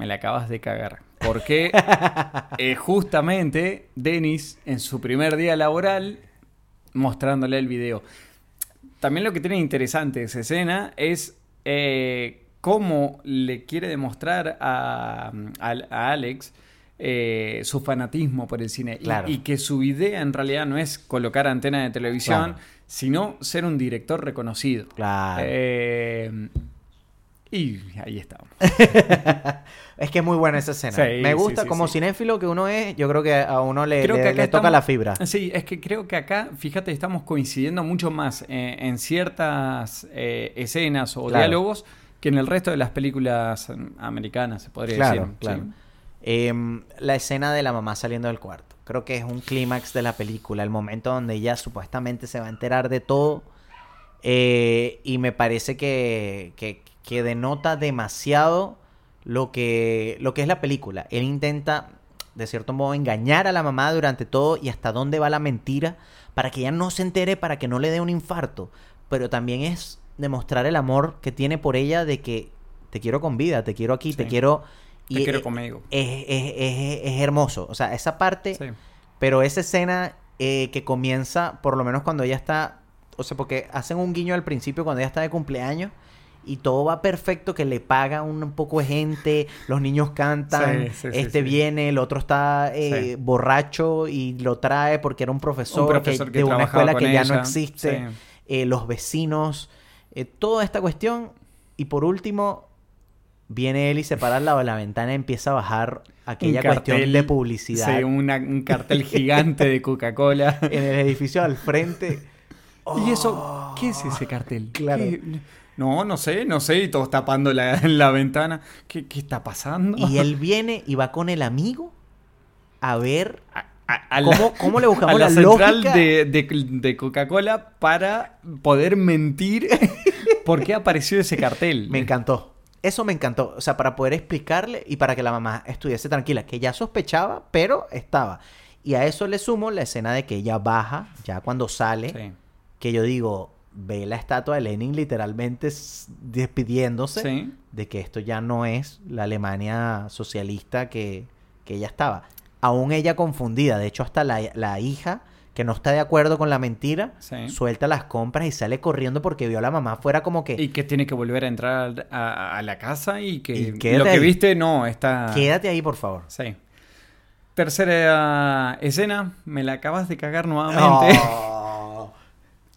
Me la acabas de cagar. Porque eh, justamente Denis, en su primer día laboral, mostrándole el video. También lo que tiene interesante esa escena es eh, cómo le quiere demostrar a, a- a Alex eh, su fanatismo por el cine. Y- que su idea en realidad no es colocar antena de televisión, Claro. sino ser un director reconocido. Claro. Eh, Y ahí estamos. es que es muy buena esa escena. Sí, Me gusta sí, sí, como cinéfilo que uno es, yo creo que a uno le, le- toca estamos- la fibra. Sí, es que creo que acá, fíjate, estamos coincidiendo mucho más eh, en ciertas eh, escenas o Claro. diálogos que en el resto de las películas americanas, se podría Claro, decir. claro. Em, la escena de la mamá saliendo del cuarto. Creo que es un clímax de la película, el momento donde ella supuestamente se va a enterar de todo. eh, y me parece que, que, que denota demasiado lo que, lo que es la película. Él intenta, de cierto modo, engañar a la mamá durante todo y hasta dónde va la mentira para que ella no se entere, para que no le dé un infarto. Pero también es demostrar el amor que tiene por ella de que te quiero con vida, te quiero aquí, te quiero... Te quiero conmigo. es, es- es- es hermoso. O sea, esa parte, Sí. pero esa escena eh, que comienza, por lo menos cuando ella está, o sea, porque hacen un guiño al principio cuando ella está de cumpleaños y todo va perfecto, que le paga un poco de gente, los niños cantan, Sí, sí, sí, este sí. viene, el otro está eh, borracho y lo trae porque era un profesor, Un profesor que- que de una escuela que ya no existe, eh, los vecinos, eh, toda esta cuestión. Y por último, viene él y se para al lado de la ventana y empieza a bajar aquella cuestión de publicidad Sí, una- un cartel gigante de Coca-Cola. en el edificio al frente. ¿Y eso? ¿Qué es ese cartel? Claro. ¿Qué? No, no sé, no sé. Y todos tapando la, la ventana. ¿Qué, qué está pasando? Y él viene y va con el amigo a ver A- a- a ¿Cómo- cómo le buscamos a la, la central lógica? de, de- de Coca-Cola para poder mentir por qué apareció ese cartel? Me encantó. Eso me encantó. O sea, para poder explicarle y para que la mamá estuviese tranquila, que ya sospechaba, pero estaba. Y a eso le sumo la escena de que ella baja, ya cuando sale, Sí. Que yo digo, ve la estatua de Lenin literalmente despidiéndose Sí. de que esto ya no es la Alemania socialista que, que ella estaba. Aún ella confundida, de hecho hasta la, la hija que no está de acuerdo con la mentira, Sí. suelta las compras y sale corriendo porque vio a la mamá fuera como que... Y que tiene que volver a entrar a, a la casa y que Y lo que ahí. viste no está. Quédate ahí, por favor. Sí. Tercera escena, me la acabas de cagar nuevamente. Oh.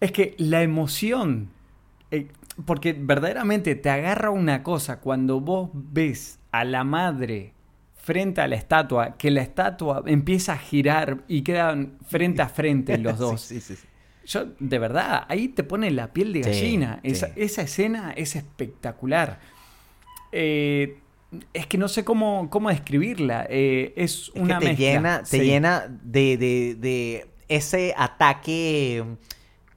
Es que la emoción, eh, porque verdaderamente te agarra una cosa cuando vos ves a la madre frente a la estatua, que la estatua empieza a girar y quedan frente a frente los dos. Sí, sí, sí, sí. Yo, de verdad, ahí te pone la piel de gallina. Esa, esa escena es espectacular. Eh, es que no sé cómo, cómo describirla. Eh, es Es una que te mezcla. llena, te llena de, de- de ese ataque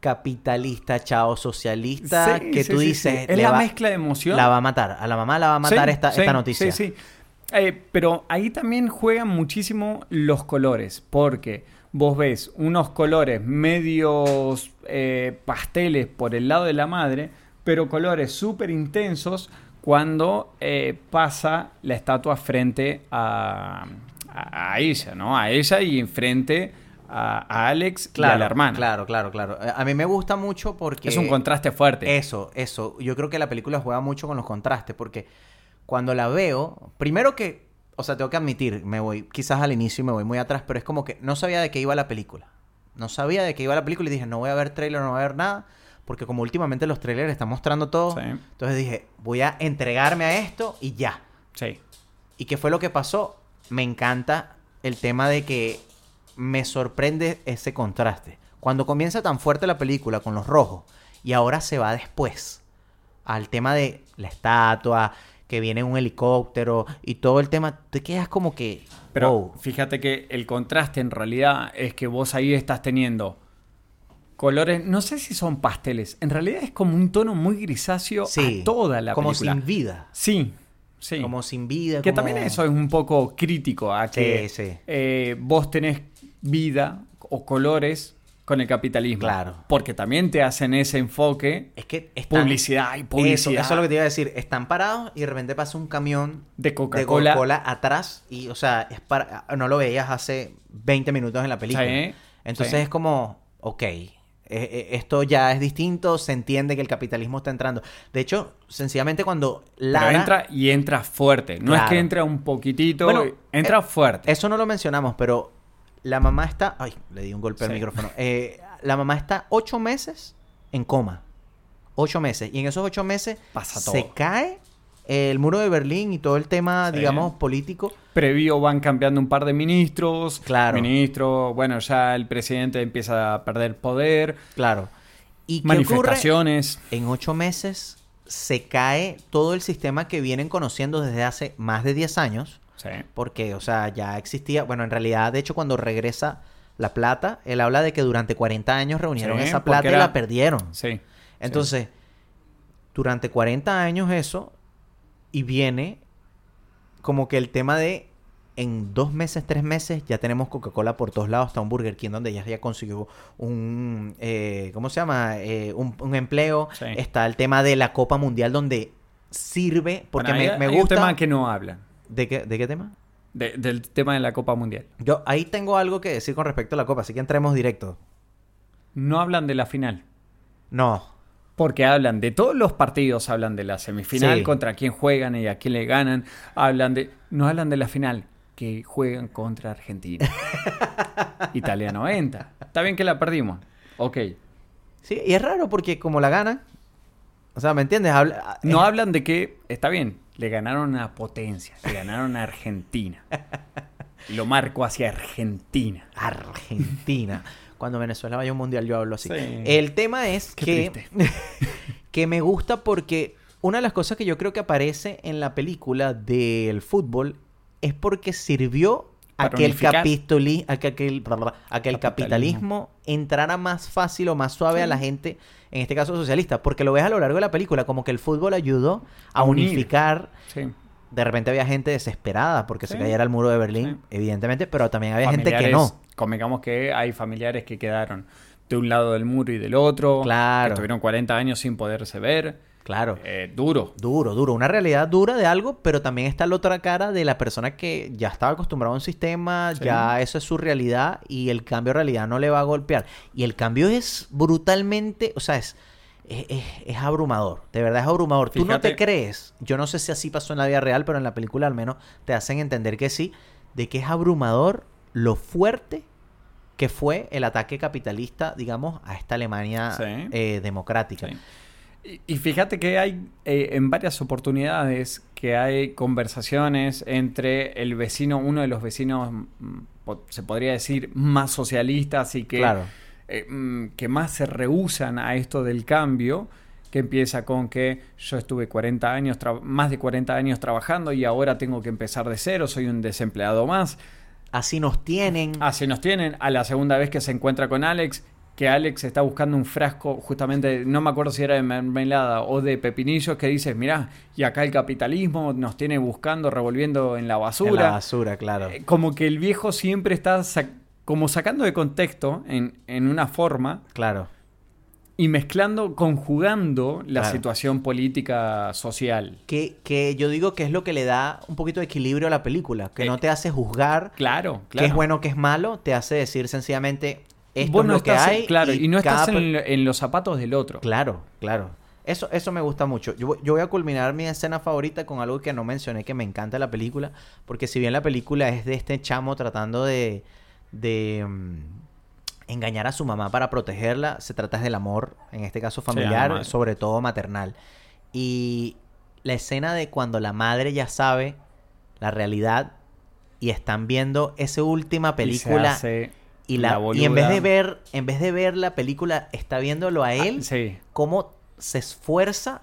capitalista, chao, socialista, Sí, que sí, tú sí, dices... Es la va- mezcla de emoción. La va a matar. A la mamá la va a matar esta, esta noticia. Sí, sí. Eh, pero ahí también juegan muchísimo los colores, porque vos ves unos colores medios eh, pasteles por el lado de la madre, pero colores súper intensos cuando eh, pasa la estatua frente a, a, a ella, ¿no? A ella y frente a, a Alex y a la hermana. Claro, claro, claro. Eh, A mí me gusta mucho porque... Es un contraste fuerte. Eso, eso. Yo creo que la película juega mucho con los contrastes porque cuando la veo, primero que, o sea, tengo que admitir, me voy quizás al inicio y me voy muy atrás, pero es como que no sabía de qué iba la película. No sabía de qué iba la película y dije, no voy a ver trailer, no voy a ver nada, porque como últimamente los trailers están mostrando todo, Sí. entonces dije, voy a entregarme a esto y ya. Sí. ¿Y qué fue lo que pasó? Me encanta el tema de que me sorprende ese contraste. Cuando comienza tan fuerte la película con los rojos y ahora se va después al tema de la estatua, que viene un helicóptero y todo el tema, te quedas como que... Pero wow. fíjate que el contraste en realidad es que vos ahí estás teniendo colores, no sé si son pasteles, en realidad es como un tono muy grisáceo Sí, a toda la como película. sin vida. Sí, sí. Como sin vida. que como- también eso es un poco crítico a que Sí, sí. eh, vos tenés vida o colores con el capitalismo. Claro. Porque también te hacen ese enfoque. Es que están- Publicidad y publicidad. eso es lo que te iba a decir. Están parados y de repente pasa un camión De Coca-Cola. Coca-Cola atrás y, o sea, es para, no lo veías hace 20 minutos en la película. Sí, Entonces sí. es como, ok, eh, eh, esto ya es distinto, se entiende que el capitalismo está entrando. De hecho, sencillamente cuando Pero Lara... entra y entra fuerte. No es que entra un poquitito, Bueno, entra eh, fuerte. Eso no lo mencionamos, pero la mamá está... Ay, le di un golpe al Sí. micrófono. Eh, la mamá está ocho meses en coma. Ocho meses. Y en esos ocho meses Pasa se todo. cae el muro de Berlín y todo el tema, Sí. digamos, político. Previo van cambiando un par de ministros. Claro. Ministro, bueno, ya el presidente empieza a perder poder. Claro. ¿Y qué ocurre? Manifestaciones. En ocho meses se cae todo el sistema que vienen conociendo desde hace más de 10 años. Sí. Porque, o sea, ya existía. Bueno, en realidad, de hecho, cuando regresa la plata, él habla de que durante 40 años reunieron Sí, esa plata y la perdieron. Sí. Entonces, durante 40 años eso, y viene como que el tema de en dos meses, tres meses, ya tenemos Coca-Cola por todos lados, hasta un Burger King donde ya, ya consiguió un, eh, ¿cómo se llama? Eh, un, un empleo. Sí. Está el tema de la Copa Mundial donde sirve, porque Bueno, me, hay- me hay gusta... un tema que no habla. ¿De, qué, ¿De qué tema? de- del tema de la Copa Mundial. Yo ahí tengo algo que decir con respecto a la Copa, así que entremos directo. No hablan de la final. No, Porque hablan de todos los partidos, hablan de la semifinal, Sí. contra quién juegan y a quién le ganan. Hablan de. No hablan de la final, que juegan contra Argentina. Italia 90. Está bien que la perdimos. Ok. sí, y es raro porque como la ganan, o sea, ¿me entiendes? Habla, No es- hablan de que. Está bien, le ganaron a potencia, le ganaron a Argentina. Lo marco hacia Argentina. Argentina. Cuando Venezuela vaya a un mundial yo hablo así. Sí. El tema es Qué que, que me gusta porque una de las cosas que yo creo que aparece en la película del fútbol es porque sirvió Para que el, unificar. capitoli- a que, a que el, a que el capitalismo entrara más fácil o más suave a la gente, en este caso socialista, porque lo ves a lo largo de la película, como que el fútbol ayudó a, unificar. Sí. De repente había gente desesperada porque se cayera el muro de Berlín, Sí. evidentemente, pero también había gente que no. Convengamos que hay familiares que quedaron de un lado del muro y del otro. Claro. Que estuvieron 40 años sin poderse ver. Claro. Eh, duro. Duro, duro. Una realidad dura de algo, pero también está la otra cara de la persona que ya estaba acostumbrada a un sistema, Sí. ya eso es su realidad y el cambio de realidad no le va a golpear. Y el cambio es brutalmente, o sea, es, es, es- abrumador. De verdad es abrumador. Tú no te crees, yo no sé si así pasó en la vida real, pero en la película al menos te hacen entender que sí, de que es abrumador lo fuerte que fue el ataque capitalista, digamos, a esta Alemania Sí. eh, democrática. Sí. Y, y fíjate que hay eh, en varias oportunidades que hay conversaciones entre el vecino, uno de los vecinos, mm, se podría decir, más socialistas y que, Claro. eh, mm, que más se rehusan a esto del cambio, que empieza con que yo estuve 40 años, más de 40 años trabajando y ahora tengo que empezar de cero, soy un desempleado más. Así nos tienen. Así nos tienen. A la segunda vez que se encuentra con Alex, que Alex está buscando un frasco, justamente, no me acuerdo si era de mermelada o de pepinillos, que dices, mirá, y acá el capitalismo nos tiene buscando, revolviendo en la basura. En la basura, claro. Eh, Como que el viejo siempre está sac- como sacando de contexto en, en una forma Claro. y mezclando, conjugando la Claro. situación política social. Que, que yo digo que es lo que le da un poquito de equilibrio a la película. Que Eh, no te hace juzgar Claro, qué claro. es bueno, qué es malo. Te hace decir sencillamente esto Vos es no lo que estás, hay. claro, y, no cada estás en, en los zapatos del otro. Claro, claro. Eso, eso me gusta mucho. Yo, voy- yo voy a culminar mi escena favorita con algo que no mencioné que me encanta la película. Porque si bien la película es de este chamo tratando de, de mm, engañar a su mamá para protegerla, se trata del amor, en este caso familiar, sobre todo maternal. Y la escena de cuando la madre ya sabe la realidad y están viendo esa última Y se película hace y, la, la y en vez de ver en vez de ver la película está viéndolo a él Ah, sí. cómo se esfuerza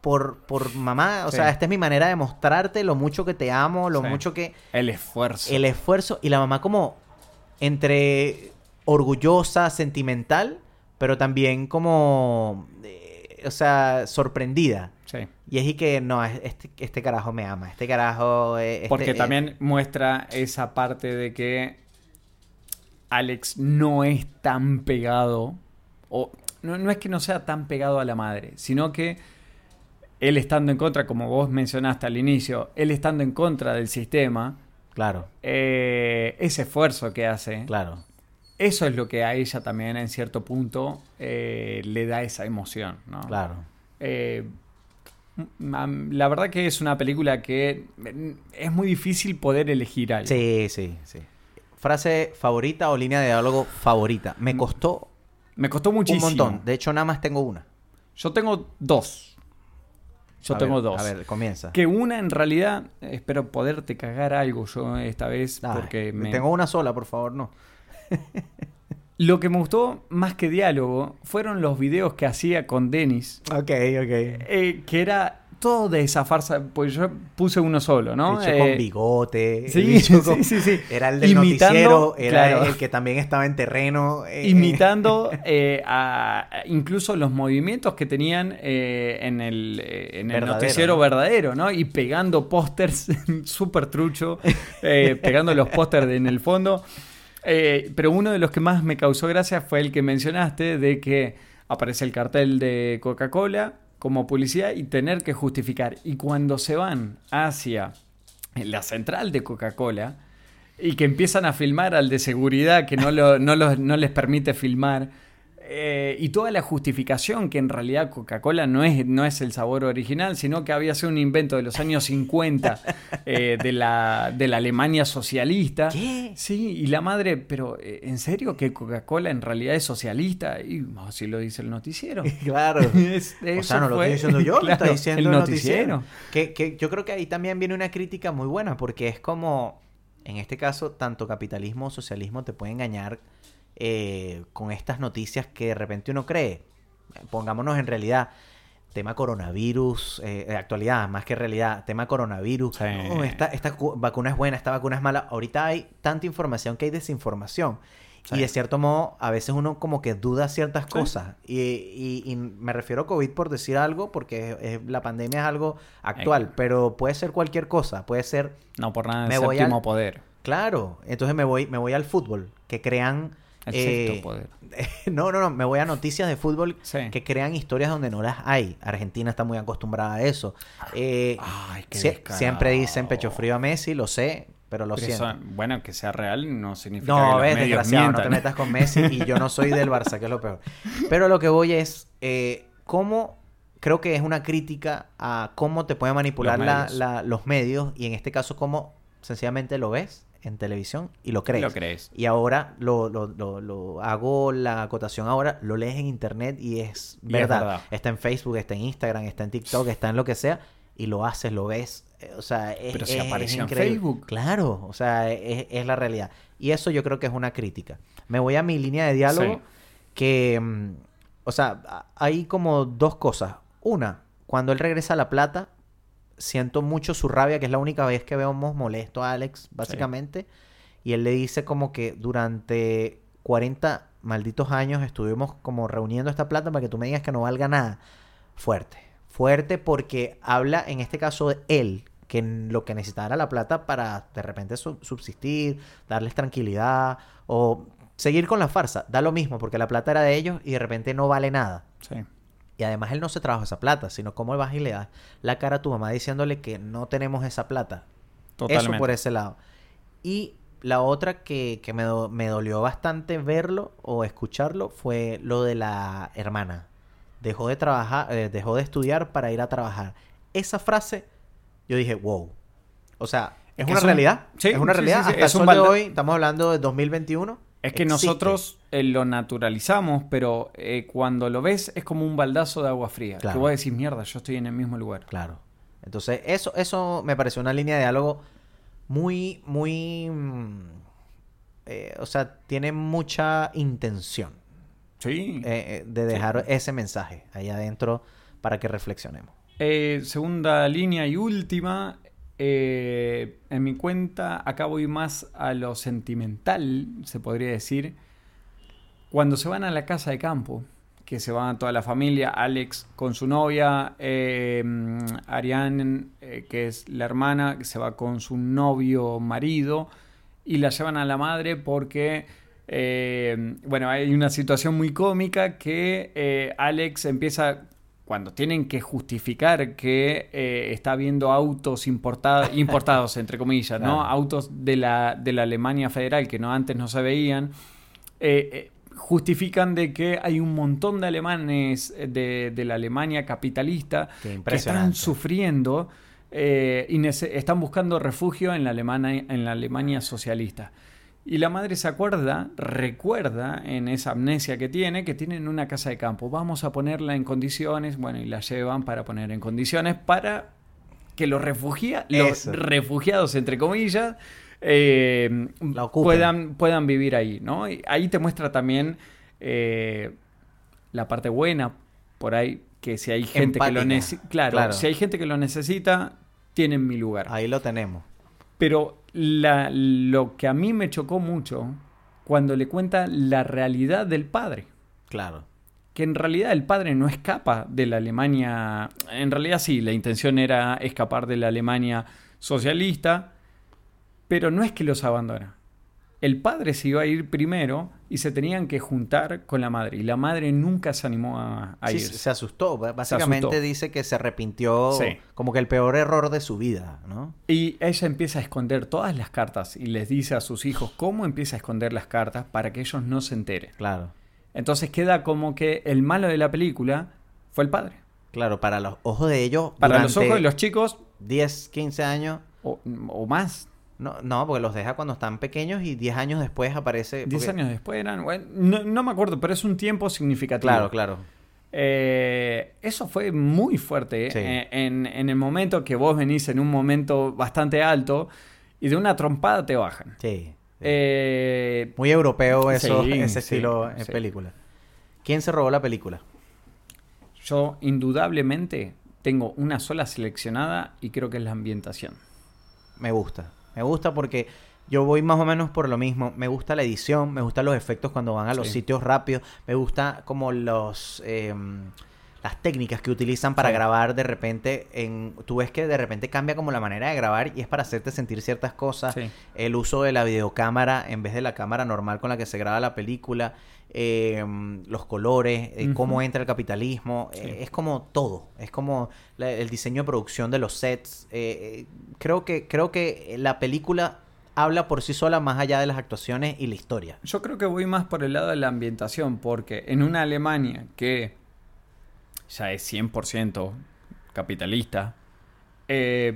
por, por mamá o Sí. sea esta es mi manera de mostrarte lo mucho que te amo lo Sí. mucho que El esfuerzo. el esfuerzo y la mamá como entre orgullosa sentimental pero también como eh, o sea sorprendida Sí. y es y que no es- este, este carajo me ama este carajo eh, este- Porque eh, también muestra esa parte de que Alex no es tan pegado, o no, no es que no sea tan pegado a la madre, sino que él estando en contra, como vos mencionaste al inicio, él estando en contra del sistema, claro eh, ese esfuerzo que hace, claro eso es lo que a ella también en cierto punto eh, le da esa emoción, ¿no? claro Eh, la verdad que es una película que mm, es muy difícil poder elegir algo. Sí, sí, sí. Frase favorita o línea de diálogo favorita. Me costó Me costó muchísimo. un montón. De hecho, nada más tengo una. Yo tengo dos. Yo A tengo ver, dos. A ver, comienza. Que una en realidad, espero poderte cagar algo yo esta vez, Ay, porque me... Tengo una sola, por favor, no. Lo que me gustó más que diálogo fueron los videos que hacía con Dennis, Ok, ok. eh, que era todo de esa farsa, pues yo puse uno solo, ¿no? Eh, con bigote. sí, con- sí, sí. Era el del Imitando, noticiero, era claro. el que también estaba en terreno. eh, imitando eh, a, incluso los movimientos que tenían eh, en el, eh, en el noticiero ¿no? verdadero, ¿no? Y pegando pósters súper trucho, eh, pegando los pósters en el fondo. Eh, pero uno de los que más me causó gracia fue el que mencionaste de que aparece el cartel de Coca-Cola como publicidad y tener que justificar. Y cuando se van hacia la central de Coca-Cola y que empiezan a filmar al de seguridad que no, lo- no, no les permite filmar. Eh, y toda la justificación que en realidad Coca-Cola no es, no es el sabor original, sino que había sido un invento de los años 50 eh, de, la, de la Alemania socialista. ¿Qué? Sí, y la madre, pero eh, ¿en serio que Coca-Cola en realidad es socialista? Y así lo dice el noticiero. Claro. Es- O sea, no lo estoy diciendo yo, lo está diciendo el noticiero. noticiero. Que, que yo creo que ahí también viene una crítica muy buena, porque es como, en este caso, tanto capitalismo o socialismo te puede engañar eh, con estas noticias que de repente uno cree. Pongámonos en realidad. Tema coronavirus, eh, de actualidad, más que realidad, tema coronavirus. Sí. No, esta, esta cu- vacuna es buena, esta vacuna es mala. Ahorita hay tanta información que hay desinformación. Sí. Y de cierto modo, a veces uno como que duda ciertas Sí. cosas. Y, y- y me refiero a COVID por decir algo, porque es- es- la pandemia es algo actual, pero puede ser cualquier cosa. Puede ser, No por nada Me voy al- poder. claro. Entonces me voy, me voy al fútbol, que crean... El eh, sexto poder. no, no, no, me voy a noticias de fútbol Sí. que crean historias donde no las hay. Argentina está muy acostumbrada a eso. Eh, Ay, qué descarado. siempre dicen pecho frío a Messi, lo sé, pero lo Pero siento. eso, bueno, que sea real no significa No, que ves, medios desgraciado, no te metas con Messi y yo no soy del Barça, que es lo peor. Pero lo que voy es, eh, cómo creo que es una crítica a cómo te pueden manipular Los la- medios. la- los medios y en este caso cómo sencillamente lo ves en televisión y lo crees. Lo crees. Y ahora lo, lo- lo- lo hago la acotación ahora, lo lees en internet y es Y es verdad. Está en Facebook, está en Instagram, está en TikTok, está en lo que sea y lo haces, lo ves. eh, O sea, es, Pero si es- es apareció en. Facebook. Claro, o sea, es, es la realidad. Y eso yo creo que es una crítica. Me voy a mi línea de diálogo Sí. que, mm, o sea, hay como dos cosas. Una, cuando él regresa a La Plata, siento mucho su rabia, que es la única vez que vemos molesto a Alex, básicamente. Y él le dice como que durante 40 malditos años estuvimos como reuniendo esta plata para que tú me digas que no valga nada. Fuerte. Fuerte porque habla en este caso de él, que lo que necesitaba era la plata para de repente su- subsistir, darles tranquilidad o seguir con la farsa. Da lo mismo porque la plata era de ellos y de repente no vale nada. Sí. Y además él no se trabajó esa plata, sino cómo vas y le das la cara a tu mamá diciéndole que no tenemos esa plata. Totalmente. Eso por ese lado. Y la otra que, que me, do- me dolió bastante verlo o escucharlo fue lo de la hermana. Dejó de trabajar, eh, dejó de estudiar para ir a trabajar. Esa frase, yo dije, wow. O sea, es una realidad. es una realidad. Hasta el sol de hoy, estamos hablando de 2021. Es que existe. nosotros eh, lo naturalizamos, pero eh, cuando lo ves es como un baldazo de agua fría. Claro. Que vos decís, mierda, yo estoy en el mismo lugar. Claro. Entonces, eso, eso me pareció una línea de diálogo muy, muy. mm, eh, o sea, tiene mucha intención Sí. de dejar ese mensaje ahí adentro para que reflexionemos. Segunda línea y última. Eh, en mi cuenta, acá voy más a lo sentimental, se podría decir. Cuando se van a la casa de campo, que se va toda la familia, Alex con su novia, eh, Ariane, eh, que es la hermana, que se va con su novio marido, y la llevan a la madre porque, bueno, hay una situación muy cómica que Alex empieza, cuando tienen que justificar que eh, está viendo autos importados, importados entre comillas, ¿no? Claro. Autos de la, de la Alemania federal que no antes no se veían. eh, eh, justifican de que hay un montón de alemanes de, de la Alemania capitalista que están sufriendo eh, y están buscando refugio en la, Alemania, en la Alemania socialista. Y la madre se acuerda, recuerda en esa amnesia que tiene, que tienen una casa de campo. Vamos a ponerla en condiciones, bueno, y la llevan para poner en condiciones para que los, refugia- los refugiados, entre comillas, eh, puedan, puedan vivir ahí, ¿no? Y ahí te muestra también eh, la parte buena, por ahí, que si hay gente que lo necesita, claro, Claro. si hay gente que lo necesita, tienen mi lugar. Ahí lo tenemos. Pero la- lo que a mí me chocó mucho cuando le cuenta la realidad del padre. Claro. Que en realidad el padre no escapa de la Alemania. En realidad sí, la intención era escapar de la Alemania socialista. Pero no es que los abandona. El padre se iba a ir primero y se tenían que juntar con la madre. Y la madre nunca se animó a, a Sí, irse. se asustó. Básicamente asustó. dice que se arrepintió Sí. como que el peor error de su vida, ¿no? Y ella empieza a esconder todas las cartas y les dice a sus hijos cómo empieza a esconder las cartas para que ellos no se enteren. Claro. Entonces queda como que el malo de la película fue el padre. Claro, para los ojos de ellos. Para los ojos de los chicos, 10, 15 años. o, o más, No, no, porque los deja cuando están pequeños y 10 años después aparece. 10 porque- años después eran, bueno, no, no me acuerdo, pero es un tiempo significativo. Claro, claro. Eh, eso fue muy fuerte ¿eh? Sí. Eh, en, en el momento que vos venís en un momento bastante alto y de una trompada te bajan. Sí. sí. Eh, Muy europeo eso, Sí, ese estilo en película. ¿Quién se robó la película? yo indudablemente tengo una sola seleccionada y creo que es la ambientación. Me gusta. Me gusta porque yo voy más o menos por lo mismo. Me gusta la edición, me gustan los efectos cuando van a los Sí. sitios rápidos. Me gusta como los... em, las técnicas que utilizan para Sí. grabar de repente en tú ves que de repente cambia como la manera de grabar y es para hacerte sentir ciertas cosas Sí. el uso de la videocámara en vez de la cámara normal con la que se graba la película eh, los colores eh, cómo entra el capitalismo Sí. eh, es como todo es como la- el diseño de producción de los sets eh, creo que creo que la película habla por sí sola más allá de las actuaciones y la historia Yo creo que voy más por el lado de la ambientación, porque en una Alemania que ya es 100% capitalista, eh,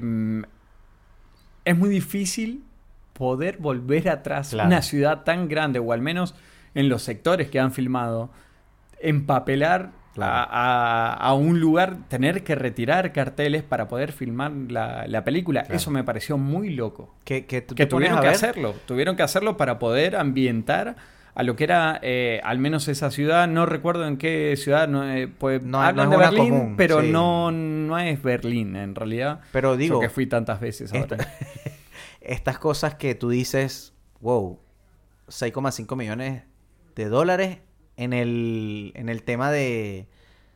es muy difícil poder volver atrás Claro. una ciudad tan grande, o al menos en los sectores que han filmado, empapelar Claro. a, a- a un lugar, tener que retirar carteles para poder filmar la, la película. Claro. Eso me pareció muy loco que, que, tuvieron que hacerlo. Tuvieron que hacerlo para poder ambientar a lo que era eh, al menos esa ciudad. No recuerdo en qué ciudad. No, eh, pues, No- hablan no de Berlín, común, pero sí. no, no es Berlín en realidad. pero digo Yo que fui tantas veces ahora. Esta- estas cosas que tú dices, wow, 6,5 millones de dólares en el, en el tema de,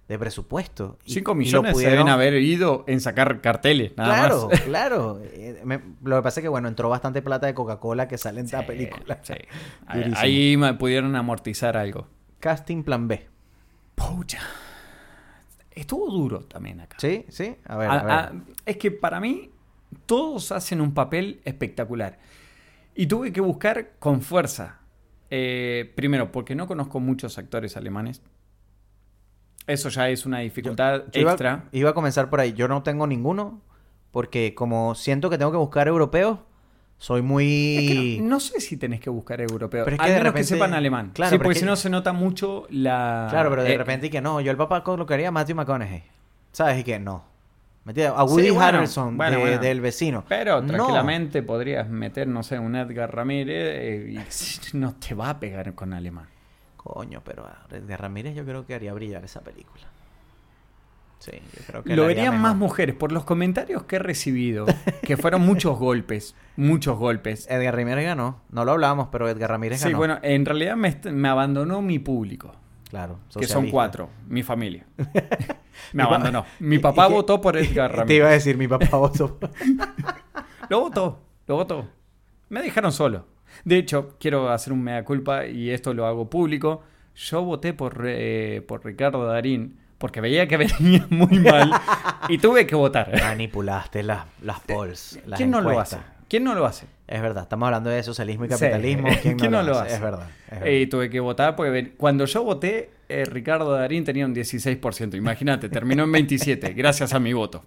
de presupuesto. Y- 5 y lo millones se deben haber ido en sacar carteles, nada Claro, más. claro. Eh, lo que pasa es que, bueno, entró bastante plata de Coca-Cola que sale en esta Sí, película. sí. Ahí, me pudieron amortizar algo. Casting plan B. Pucha. Estuvo duro también acá. ¿Sí? ¿Sí? A ver, A- a ver. a- es que para mí todos hacen un papel espectacular. Y tuve que buscar con fuerza. Eh, primero, porque no conozco muchos actores alemanes. Eso ya es una dificultad Yo extra. iba a comenzar por ahí. Yo no tengo ninguno porque como siento que tengo que buscar europeos, soy muy... Es que no, no sé si tenés que buscar europeos. Pero es que Al de menos que repente- sepan alemán. Claro, sí, porque si que- no se nota mucho la. Claro, pero de eh, repente y que no, yo el papá colocaría a Matthew McConaughey. ¿Sabes? Y que no. Metía a Woody Sí, bueno, Harrelson bueno, de- bueno. del vecino. Pero No. tranquilamente podrías meter, no sé, un Edgar Ramírez eh, y no te va a pegar con alemán. Coño, pero a de Ramírez yo creo que haría brillar esa película. Sí, yo creo que Lo verían mejor. más mujeres por los comentarios que he recibido, que fueron muchos golpes, muchos golpes. Edgar Ramírez ganó. No lo hablábamos, pero Edgar Ramírez Sí, ganó. bueno, en realidad me, me abandonó mi público, Claro. que son cuatro, mi familia. Mi Me abandonó. Mi papá votó por Edgar Te iba a Ramírez. decir, mi papá votó. Lo votó, lo votó. Me dejaron solo. De hecho, quiero hacer un mea culpa y esto lo hago público. Yo voté por, eh, por Ricardo Darín porque veía que venía muy mal y tuve que votar. Manipulaste las, las polls. las ¿Quién no lo hace? ¿Quién no lo hace? Es verdad, estamos hablando de socialismo y Sí. capitalismo. ¿Quién, ¿Quién no, lo hace? Es verdad. es verdad. Y tuve que votar porque cuando yo voté, eh, Ricardo Darín tenía un 16%. Imagínate, terminó en 27, gracias a mi voto.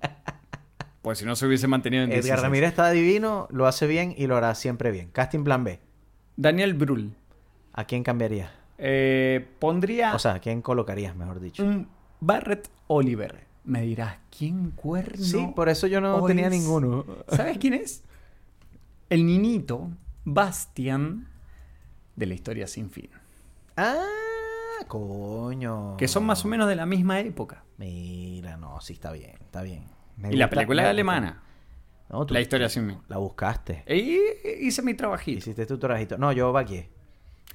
Pues si no se hubiese mantenido en 16. Edgar Ramírez está divino, lo hace bien y lo hará siempre bien. Casting plan B. Daniel Brühl. ¿A quién cambiarías? Eh, pondría O sea, ¿a quién colocarías, mejor dicho? un Barrett Oliver. Me dirás, ¿quién cuerno? Sí, por eso yo no tenía ninguno. ¿Sabes quién es? El niñito Bastian de la historia sin fin. Ah, coño. Que son más o menos de la misma época. Mira, no, sí está bien, está bien. Me y la película es alemana. No, tú- La historia sin fin. La buscaste. Y hice mi trabajito. Hiciste tu trabajito. No, yo vaqué.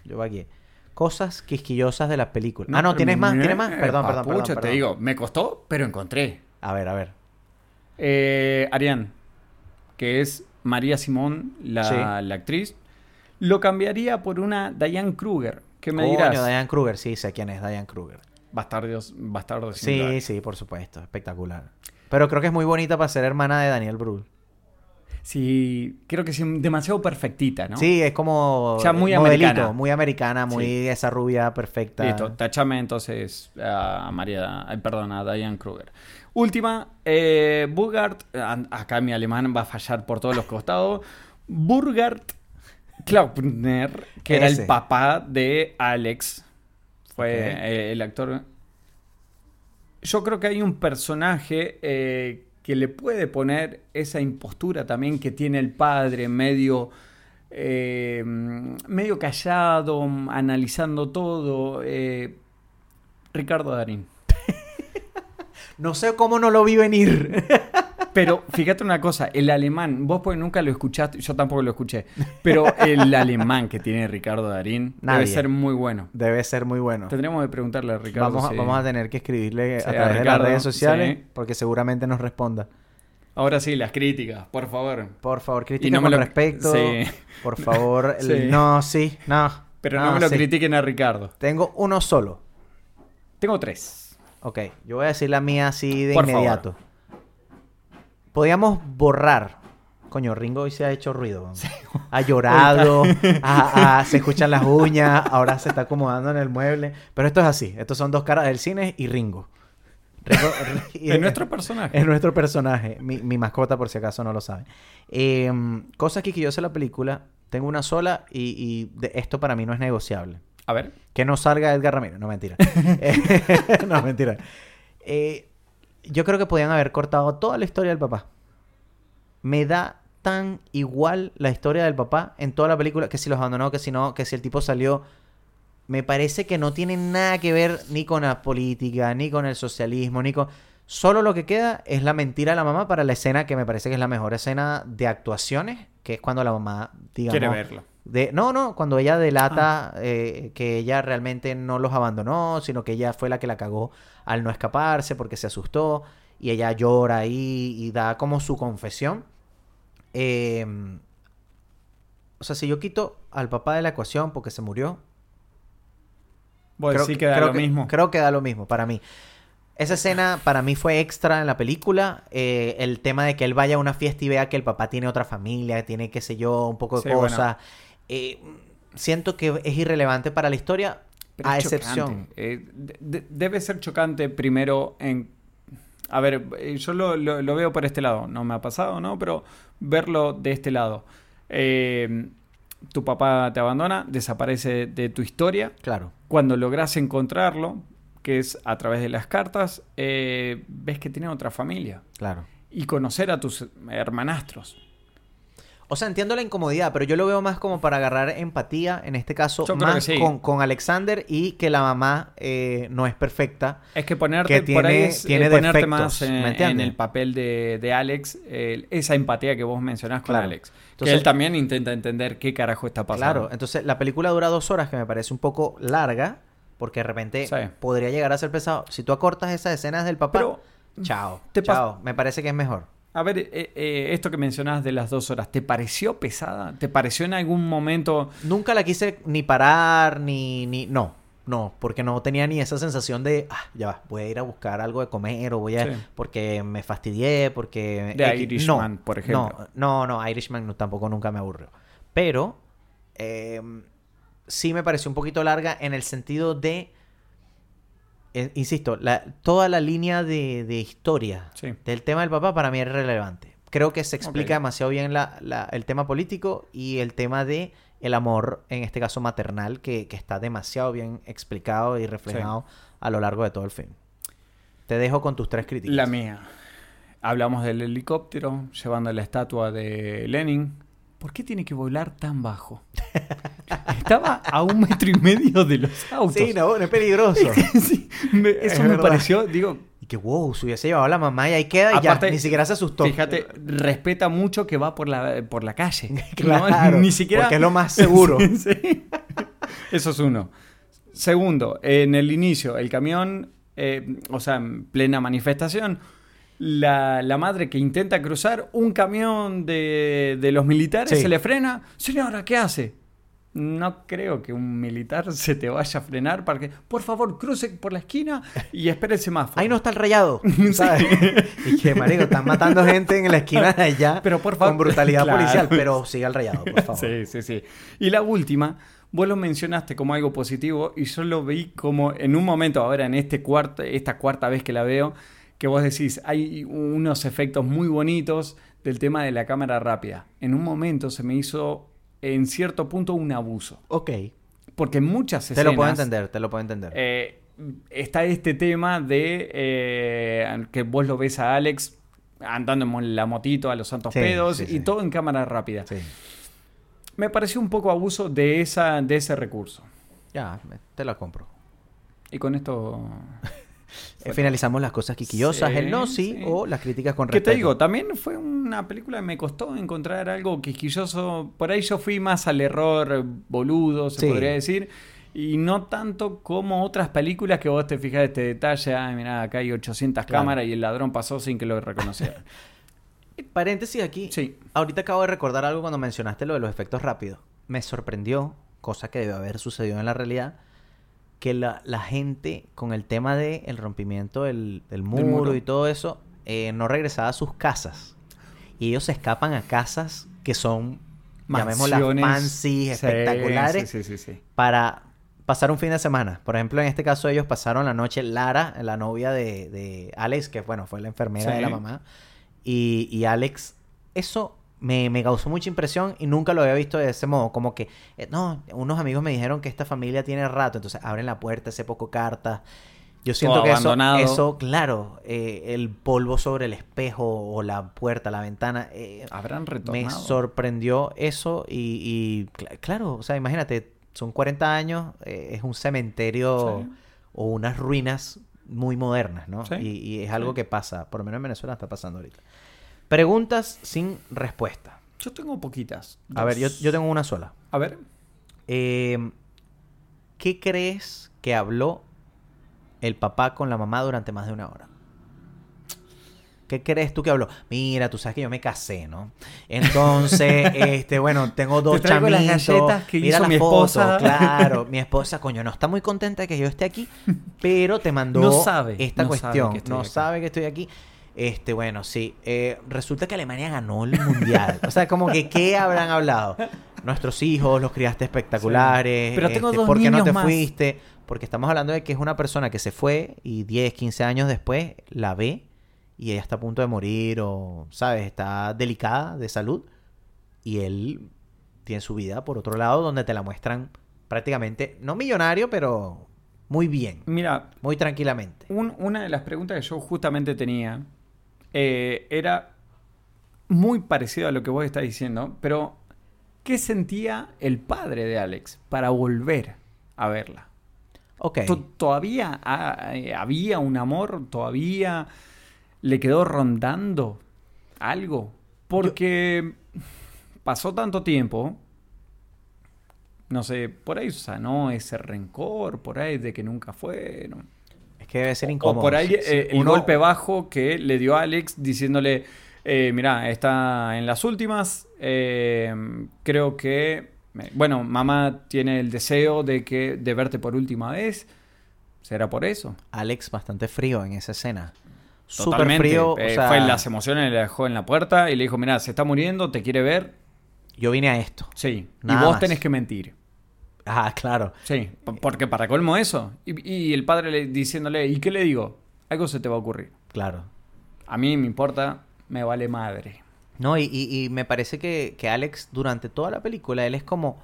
Yo vaqué. Cosas quisquillosas de las películas. No, ah, no, ¿tienes más? ¿Tienes más? Perdón, perdón, perdón, perdón. te digo, me costó, pero encontré. A ver, a ver. Eh, Ariane, que es María Simón, la, Sí. la actriz, lo cambiaría por una Diane Kruger. Que me Coño, dirás, Diane Kruger. Sí, sé quién es Diane Kruger. bastardos, bastardos Sí, sí, por supuesto. Espectacular. Pero creo que es muy bonita para ser hermana de Daniel Brühl. Sí, creo que es demasiado perfectita, ¿no? Sí, es como muy modelito, americana. muy americana, muy Sí. esa rubia perfecta. Listo, tachame entonces a María, ay, perdón, a Diane Kruger. Última, eh, Burgard, a- acá mi alemán va a fallar por todos los costados. Burgard Klaupner, que era el papá de Alex, fue eh, el actor. Yo creo que hay un personaje eh, que le puede poner esa impostura también que tiene el padre, medio, eh, medio callado, analizando todo. eh, Ricardo Darín. No sé cómo no lo vi venir. Pero fíjate una cosa, el alemán, vos porque nunca lo escuchaste, yo tampoco lo escuché, pero el alemán que tiene Ricardo Darín Nadie. debe ser muy bueno. Debe ser muy bueno. Tendríamos que preguntarle a Ricardo. Vamos si- vamos a tener que escribirle Sí, a a través de las redes sociales sí. porque seguramente nos responda. Ahora sí, las críticas, por favor. Por favor, crítica no con lo- respecto. Sí. Por favor, el- no, sí, no. Pero no, me lo critiquen a Ricardo. Tengo uno solo. Tengo tres. Ok, yo voy a decir la mía así de Por inmediato. Podíamos borrar. Coño, Ringo hoy se ha hecho ruido. Ha llorado, se escuchan las uñas, ahora se está acomodando en el mueble. Pero esto es así. Estos son dos caras del cine y Ringo. Ringo- y- Es nuestro personaje. Es nuestro personaje. Mi, mi mascota, por si acaso no lo sabe. Eh, cosas que yo sé la película. Tengo una sola y, y de- esto para mí no es negociable. A ver. Que no salga Edgar Ramírez. No, mentira. No, mentira. Eh, yo creo que podían haber cortado toda la historia del papá. Me da tan igual la historia del papá en toda la película que si los abandonó, que si no, que si el tipo salió. Me parece que no tiene nada que ver ni con la política, ni con el socialismo, ni con... Solo lo que queda es la mentira de la mamá para la escena que me parece que es la mejor escena de actuaciones, que es cuando la mamá, digamos... Quiere verlo. De, no, no, cuando ella delata eh, que ella realmente no los abandonó, sino que ella fue la que la cagó al no escaparse porque se asustó y ella llora ahí y da como su confesión. Eh, o sea, si yo quito al papá de la ecuación porque se murió, Vos creo, decís que- da creo lo que- mismo. creo que da lo mismo para mí. Esa escena para mí fue extra en la película. eh, el tema de que él vaya a una fiesta y vea que el papá tiene otra familia, tiene, qué sé yo, un poco de Sí, bueno. Eh, siento que es irrelevante para la historia, Pero a excepción. Eh, de- de- debe ser chocante primero en... A ver, eh, yo lo, lo- lo veo por este lado. No me ha pasado, ¿no? Pero verlo de este lado. Eh, tu papá te abandona, desaparece de tu historia. Claro. Cuando logras encontrarlo, que es a través de las cartas, eh, ves que tiene otra familia. Claro. Y conocer a tus hermanastros. O sea, entiendo la incomodidad, pero yo lo veo más como para agarrar empatía, en este caso, Yo más sí. con, con Alexander y que la mamá eh, no es perfecta. Es que ponerte Que por ahí tiene- eh, ponerte más en, ¿me entiendes? en el papel de, de Alex, esa empatía que vos mencionás con Claro. Alex. Entonces- que él también intenta entender qué carajo está pasando. Claro, entonces la película dura dos horas, que me parece un poco larga, porque de repente Sí. podría llegar a ser pesado. Si tú acortas esas escenas del papá, Pero, chao, te chao, me parece que es mejor. A ver, eh, eh, esto que mencionás de las dos horas, ¿te pareció pesada? ¿Te pareció en algún momento... Nunca la quise ni parar, ni, ni... No, no, porque no tenía ni esa sensación de, ah, ya va, voy a ir a buscar algo de comer o voy a... Sí. Porque me fastidié, porque... De X. Irishman, No, por ejemplo. No, no, no, Irishman no- tampoco nunca me aburrió. Pero, eh, sí me pareció un poquito larga en el sentido de... eh, insisto, la, toda la línea de, de historia Sí. del tema del papá para mí es relevante. Creo que se explica demasiado bien la- la- el tema político y el tema de el amor, en este caso maternal, que, que está demasiado bien explicado y reflejado a lo largo de todo el film. Te dejo con tus tres críticas. La mía. Hablamos del helicóptero, llevando la estatua de Lenin. ¿Por qué tiene que volar tan bajo? Estaba a un metro y medio de los autos. Sí, no, no es peligroso. Sí, me- Es eso me verdad. pareció, digo, y que wow, se hubiese llevado a la mamá y ahí queda y ya, Aparte, ni siquiera se asustó. Fíjate, respeta mucho que va por la, por la calle. Claro, ni siquiera. porque es lo más seguro. Sí. Eso es uno. Segundo, en el inicio, el camión, eh, o sea, en plena manifestación, la, la madre que intenta cruzar un camión de, de los militares Sí. se le frena. Señora, ¿qué hace? No creo que un militar se te vaya a frenar para que, por favor, cruce por la esquina y espere el semáforo. Ahí no está el rayado, ¿sabes? y que, marico, están matando gente en la esquina de allá Pero por favor- con brutalidad Claro. policial, pero sigue el rayado, por favor. Sí, sí, sí. Y la última, vos lo mencionaste como algo positivo y yo lo vi como en un momento, ahora en este cuarto, esta cuarta vez que la veo, que vos decís, hay unos efectos muy bonitos del tema de la cámara rápida. En un momento se me hizo, en cierto punto, un abuso. Ok, Porque en muchas te escenas... lo puedo entender, te lo puedo entender. eh, está este tema de eh, que vos lo ves a Alex andando en la motito a los santos Sí, pedos sí, y sí. todo en cámara rápida. sí. Me pareció un poco abuso de, esa, de ese recurso. Ya, te la compro. Y con esto... Finalizamos las cosas quiquillosas, Sí, el no sí, sí. o las críticas con ¿Qué respeto. te digo? También fue una película que me costó encontrar algo quisquilloso. Por ahí yo fui más al error boludo, se Sí. podría decir. Y no tanto como otras películas que vos te fijas este detalle. Ay, mirá, acá hay 800 Claro. cámaras y el ladrón pasó sin que lo reconociera. Paréntesis aquí. Sí. Ahorita acabo de recordar algo cuando mencionaste lo de los efectos rápidos. Me sorprendió, cosa que debe haber sucedido en la realidad, que la, la gente con el tema del el rompimiento del, del muro, muro. y todo eso, eh, no regresaba a sus casas. Y ellos se escapan a casas que son, llamémoslas fancy, espectaculares, Sí, sí, sí, sí. para pasar un fin de semana. Por ejemplo, en este caso ellos pasaron la noche, Lara, la novia de, de Alex, que bueno, fue la enfermera de la mamá, y, y Alex, eso me, me causó mucha impresión y nunca lo había visto de ese modo, como que, eh, no, unos amigos me dijeron que esta familia tiene rato, entonces abren la puerta, ese poco cartas. Yo siento que eso, claro, eh, el polvo sobre el espejo o la puerta, la ventana, eh, Habrán me retornado. sorprendió eso y, y cl- claro, o sea, imagínate, son 40 años, es un cementerio Sí. o unas ruinas muy modernas, ¿no? Sí, Y, y es sí. algo que pasa, por lo menos en Venezuela está pasando ahorita. Preguntas sin respuesta. Yo tengo poquitas. A ver, yo, yo tengo una sola. A ver. Eh, ¿Qué crees que habló el papá con la mamá durante más de una hora? ¿Qué crees tú que habló? Mira, tú sabes que yo me casé, ¿no? Entonces, este, bueno, tengo dos Te traigo las chamitos. galletas que Mira hizo mi esposa. Claro, mi esposa, coño, no está muy contenta de que yo esté aquí, pero te mandó No sabe, esta no cuestión. no aquí. sabe que estoy aquí. Este, bueno, sí. Eh, resulta que Alemania ganó el mundial. o sea, como que, ¿qué habrán hablado? Nuestros hijos los criaste espectaculares. Pero tengo este, dos ¿Por qué no niños te más. fuiste? Porque estamos hablando de que es una persona que se fue y 10, 15 años después la ve y ella está a punto de morir o, ¿sabes? Está delicada de salud y él tiene su vida por otro lado donde te la muestran prácticamente, no millonario, pero muy bien, Mira, muy tranquilamente. un- una de las preguntas que yo justamente tenía eh, era muy parecido a lo que vos estás diciendo, pero ¿qué sentía el padre de Alex para volver a verla? Ok. To- ¿Todavía ha- eh, había un amor? ¿Todavía le quedó rondando algo? Porque pasó tanto tiempo, no sé, por ahí sanó ese rencor, por ahí de que nunca fueron. Que debe ser O incómodo. por ahí eh, sí. el Uno- golpe bajo que le dio a Alex diciéndole, eh, mira, está en las últimas, eh, creo que, bueno, mamá tiene el deseo de, que, de verte por última vez, ¿será por eso? Alex bastante frío en esa escena. Súper Totalmente. frío. o Eh, sea, Fue en las emociones, le dejó en la puerta y le dijo, mira, se está muriendo, te quiere ver, Yo vine a esto. sí, Nada y vos más. tenés que mentir. Ah, claro. Sí, porque para colmo eso. Y, y el padre le- diciéndole, ¿y qué le digo? Algo se te va a ocurrir. Claro. A mí me importa, me vale madre. No, y, y- y me parece que, que Alex, durante toda la película, él es como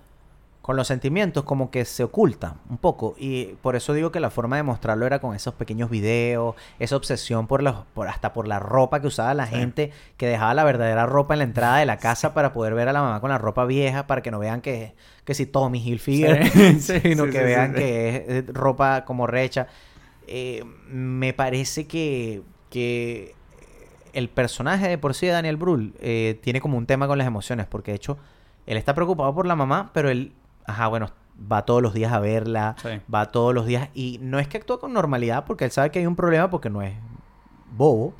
con los sentimientos como que se oculta un poco. Y por eso digo que la forma de mostrarlo era con esos pequeños videos, esa obsesión por, los, por hasta por la ropa que usaba la gente, que dejaba la verdadera ropa en la entrada de la casa para poder ver a la mamá con la ropa vieja, para que no vean que, que si Tommy Hilfiger, Sí, sino que vean que es ropa como recha. Eh, me parece que, que el personaje de por sí de Daniel Brühl eh, tiene como un tema con las emociones, porque de hecho él está preocupado por la mamá, pero él, ajá, bueno, va todos los días a verla, Sí. va todos los días y no es que actúa con normalidad porque él sabe que hay un problema porque no es bobo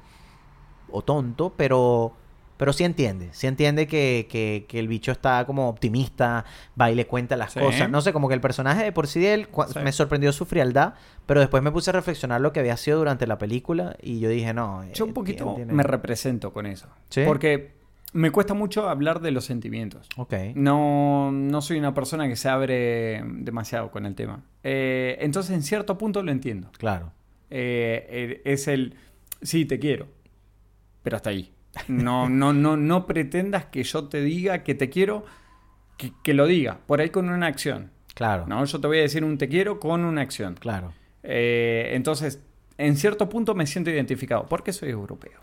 o tonto, pero pero sí entiende, sí entiende que, que- que el bicho está como optimista, va y le cuenta las Sí. cosas. No sé, como que el personaje de por sí de él Sí. me sorprendió su frialdad, pero después me puse a reflexionar lo que había sido durante la película y yo dije, no. Yo eh, un poquito tiene- me represento con eso. ¿Sí? Porque me cuesta mucho hablar de los sentimientos. Ok. No, no soy una persona que se abre demasiado con el tema. Eh, entonces, en cierto punto lo entiendo. Claro. Eh, es el, sí, te quiero, pero hasta ahí. No, no, no, no pretendas que yo te diga que te quiero, que, que lo diga, por ahí con una acción. Claro. No, yo te voy a decir un te quiero con una acción. Claro. Eh, entonces, en cierto punto me siento identificado, porque soy europeo.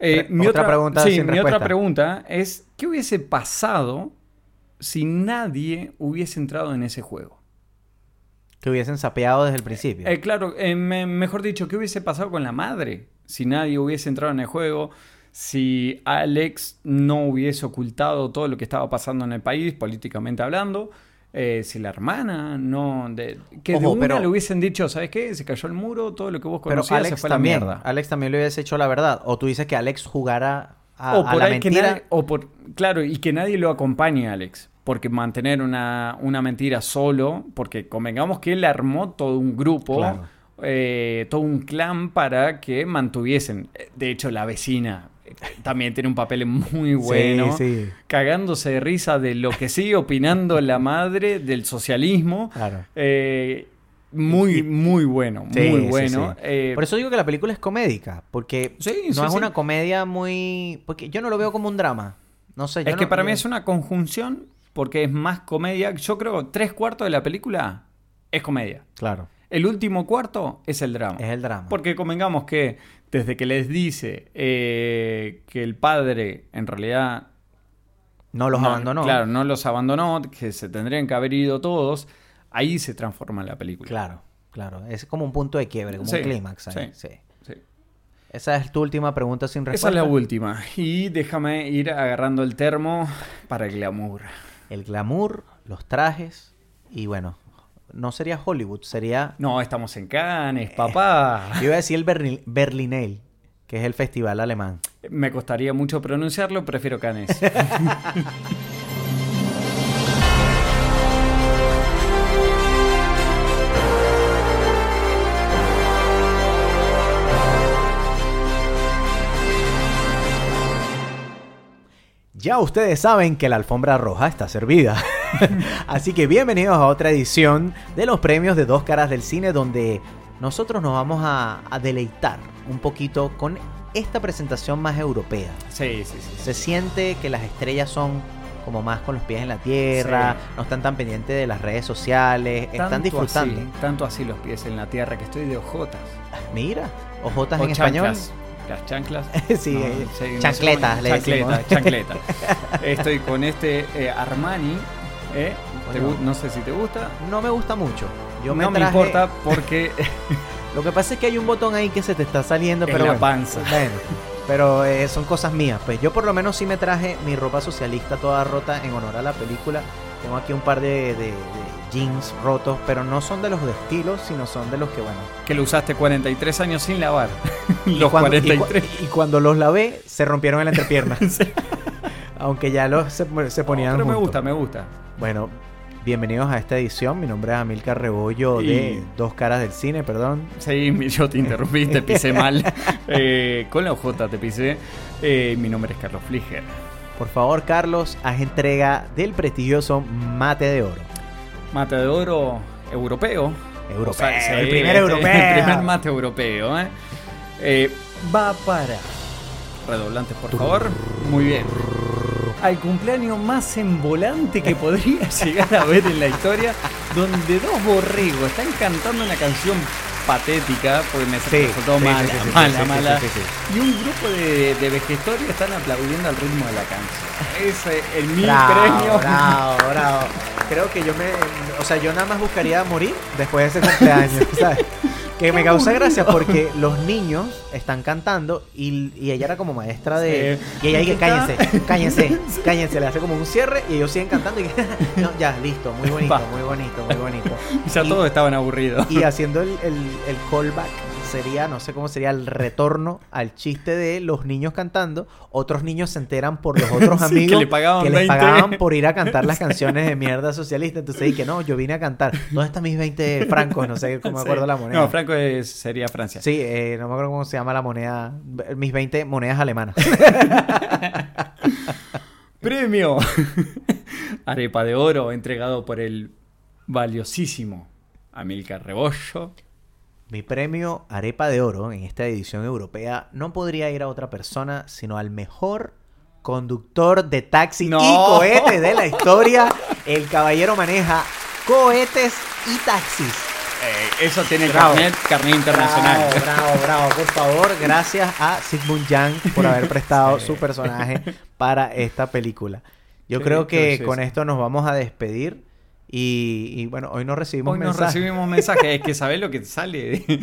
Eh, Pre- otra pregunta sí, sin mi respuesta. otra pregunta es, ¿qué hubiese pasado si nadie hubiese entrado en ese juego? Que hubiesen sapeado desde el principio. Eh, claro, eh, me- mejor dicho, ¿qué hubiese pasado con la madre si nadie hubiese entrado en el juego? Si Alex no hubiese ocultado todo lo que estaba pasando en el país, políticamente hablando. Eh, si la hermana no... De, que de una pero- le hubiesen dicho, ¿sabes qué? Se cayó el muro, todo lo que vos pero conocías se fue a la mierda. Alex también le hubiese hecho la verdad. O tú dices que Alex jugara a, o a por la ahí que mentira. nadie- o por, claro, y que nadie lo acompañe, Alex. Porque mantener una, una mentira solo, porque convengamos que él armó todo un grupo, Claro. eh, todo un clan para que mantuviesen. De hecho, la vecina también tiene un papel muy bueno. Sí, sí. Cagándose de risa de lo que sigue opinando la madre del socialismo. Claro. Eh, muy, muy bueno, Sí, muy bueno. Eh, Por eso digo que la película es comédica, porque no es una comedia muy... Porque yo no lo veo como un drama. No sé, yo Es que para yo- mí es una conjunción porque es más comedia. Yo creo que tres cuartos de la película es comedia. Claro, El último cuarto es el drama. es el drama. Porque convengamos que desde que les dice eh, que el padre en realidad No los no- abandonó. Claro, no los abandonó, que se tendrían que haber ido todos, ahí se transforma la película. Claro, claro. Es como un punto de quiebre, como Sí, un clímax. sí. sí. Sí. Esa es tu última pregunta sin Esa respuesta. es la última. Y déjame ir agarrando el termo para el glamour. El glamour, los trajes y bueno, no sería Hollywood, sería... No, estamos en Cannes, papá. Yo iba a decir el Berlin, Berlinale, que es el festival alemán. Me costaría mucho pronunciarlo, prefiero Cannes. Ya ustedes saben que la alfombra roja está servida. Así que bienvenidos a otra edición de los premios de Dos Caras del Cine, donde nosotros nos vamos a, a deleitar un poquito con esta presentación más europea. Sí, sí, sí. Se siente que las estrellas son como más con los pies en la tierra, Sí. no están tan pendientes de las redes sociales, están disfrutando. Así, tanto así los pies en la tierra que estoy de ojotas. Mira, ojotas O en español. Las chanclas. sí, No, eh, no chancletas, cómo- le decimos. chancleta, chancleta. Estoy con este eh, Armani. ¿eh? ¿Te Bueno. gu- no sé si te gusta. No me gusta mucho. Yo no me traje- importa porque Lo que pasa es que hay un botón ahí que se te está saliendo, En pero la bueno. panza. Bueno, pero eh, son cosas mías. Pues yo por lo menos sí me traje mi ropa socialista toda rota en honor a la película. Tengo aquí un par de, de- de jeans rotos, pero no son de los de estilo, sino son de los que, bueno. que lo usaste 43 años sin lavar. y Los cuando, y cu- 43. Y, cuando los lavé, se rompieron en la entrepierna. Aunque ya los se, se ponían Pero me gusta, me gusta. Bueno, bienvenidos a esta edición. Mi nombre es Amilcar Rebollo Y- de Dos Caras del Cine, perdón. Sí, yo te interrumpí, te pisé mal. Eh, con la OJ te pisé. Eh, mi nombre es Carlos Fliger. Por favor, Carlos, haz entrega del prestigioso mate de oro. Mate de oro europeo. Europeo, O sea, sí, el primer este, europeo. El primer mate europeo. ¿eh? Eh, va para. Redoblantes, por favor. Muy bien. al cumpleaños más embolante que podría llegar a ver en la historia, donde dos borregos están cantando una canción patética, porque me resultó mala, mala, mala. Y un grupo de, de están aplaudiendo al ritmo de la canción. Es eh, el mi Bravo, premio. bravo, bravo. Creo que yo me. O sea, yo nada más buscaría morir después de ese cumpleaños, ¿sabes? Que me causa gracia porque los niños están cantando y, y ella era como maestra de. Sí. Y ella dice: cállense, cállense, cállense. Le hace como un cierre y ellos siguen cantando y que. No, ya, listo, muy bonito, Va. muy bonito, muy bonito. Ya Y- todos estaban aburridos. Y haciendo el, el, el callback sería, no sé cómo sería, el retorno al chiste de los niños cantando. Otros niños se enteran por los otros Sí, amigos que le pagaban les 20. pagaban por ir a cantar las canciones de mierda socialista. Entonces dije, no, yo vine a cantar. ¿Dónde están mis 20 francos? No sé cómo me acuerdo Sí. la moneda. No, Franco es- sería Francia. Sí, eh, no me acuerdo cómo se llama la moneda. Mis 20 monedas alemanas. Premio Arepa de Oro entregado por el valiosísimo Amilcar Rebollo. Mi premio Arepa de Oro en esta edición europea no podría ir a otra persona, sino al mejor conductor de taxi No. y cohete de la historia. El caballero maneja cohetes y taxis. Eh, eso tiene carnet, carnet internacional. Bravo, bravo, bravo. Por favor, gracias a Sigmund Yang por haber prestado Sí. su personaje para esta película. Yo Sí, creo que con esto nos vamos a despedir. Y, y bueno, hoy no recibimos Hoy nos mensajes. recibimos mensajes. Es que sabés lo que sale,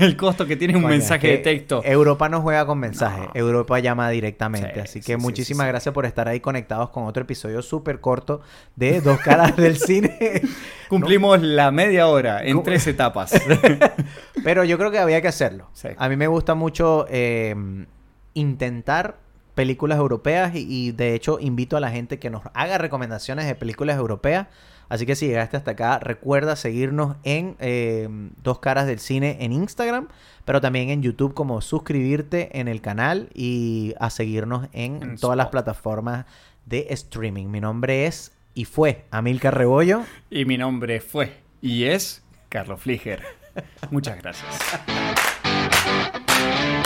el costo que tiene un mensaje es de texto. Europa no juega con mensajes. No. Europa llama directamente. Sí, Así sí, que sí, muchísimas sí, gracias por estar ahí conectados con otro episodio súper corto de Dos Caras del Cine. Cumplimos la media hora en tres etapas. Pero yo creo que había que hacerlo. A mí me gusta mucho eh, intentar películas europeas y, y, de hecho invito a la gente que nos haga recomendaciones de películas europeas. Así que si llegaste hasta acá, recuerda seguirnos en eh, Dos Caras del Cine en Instagram, pero también en YouTube como suscribirte en el canal y a seguirnos en, En todas las plataformas de streaming. Mi nombre es y fue Amilcar Rebollo. y mi nombre fue y es Carlos Fliger. Muchas gracias.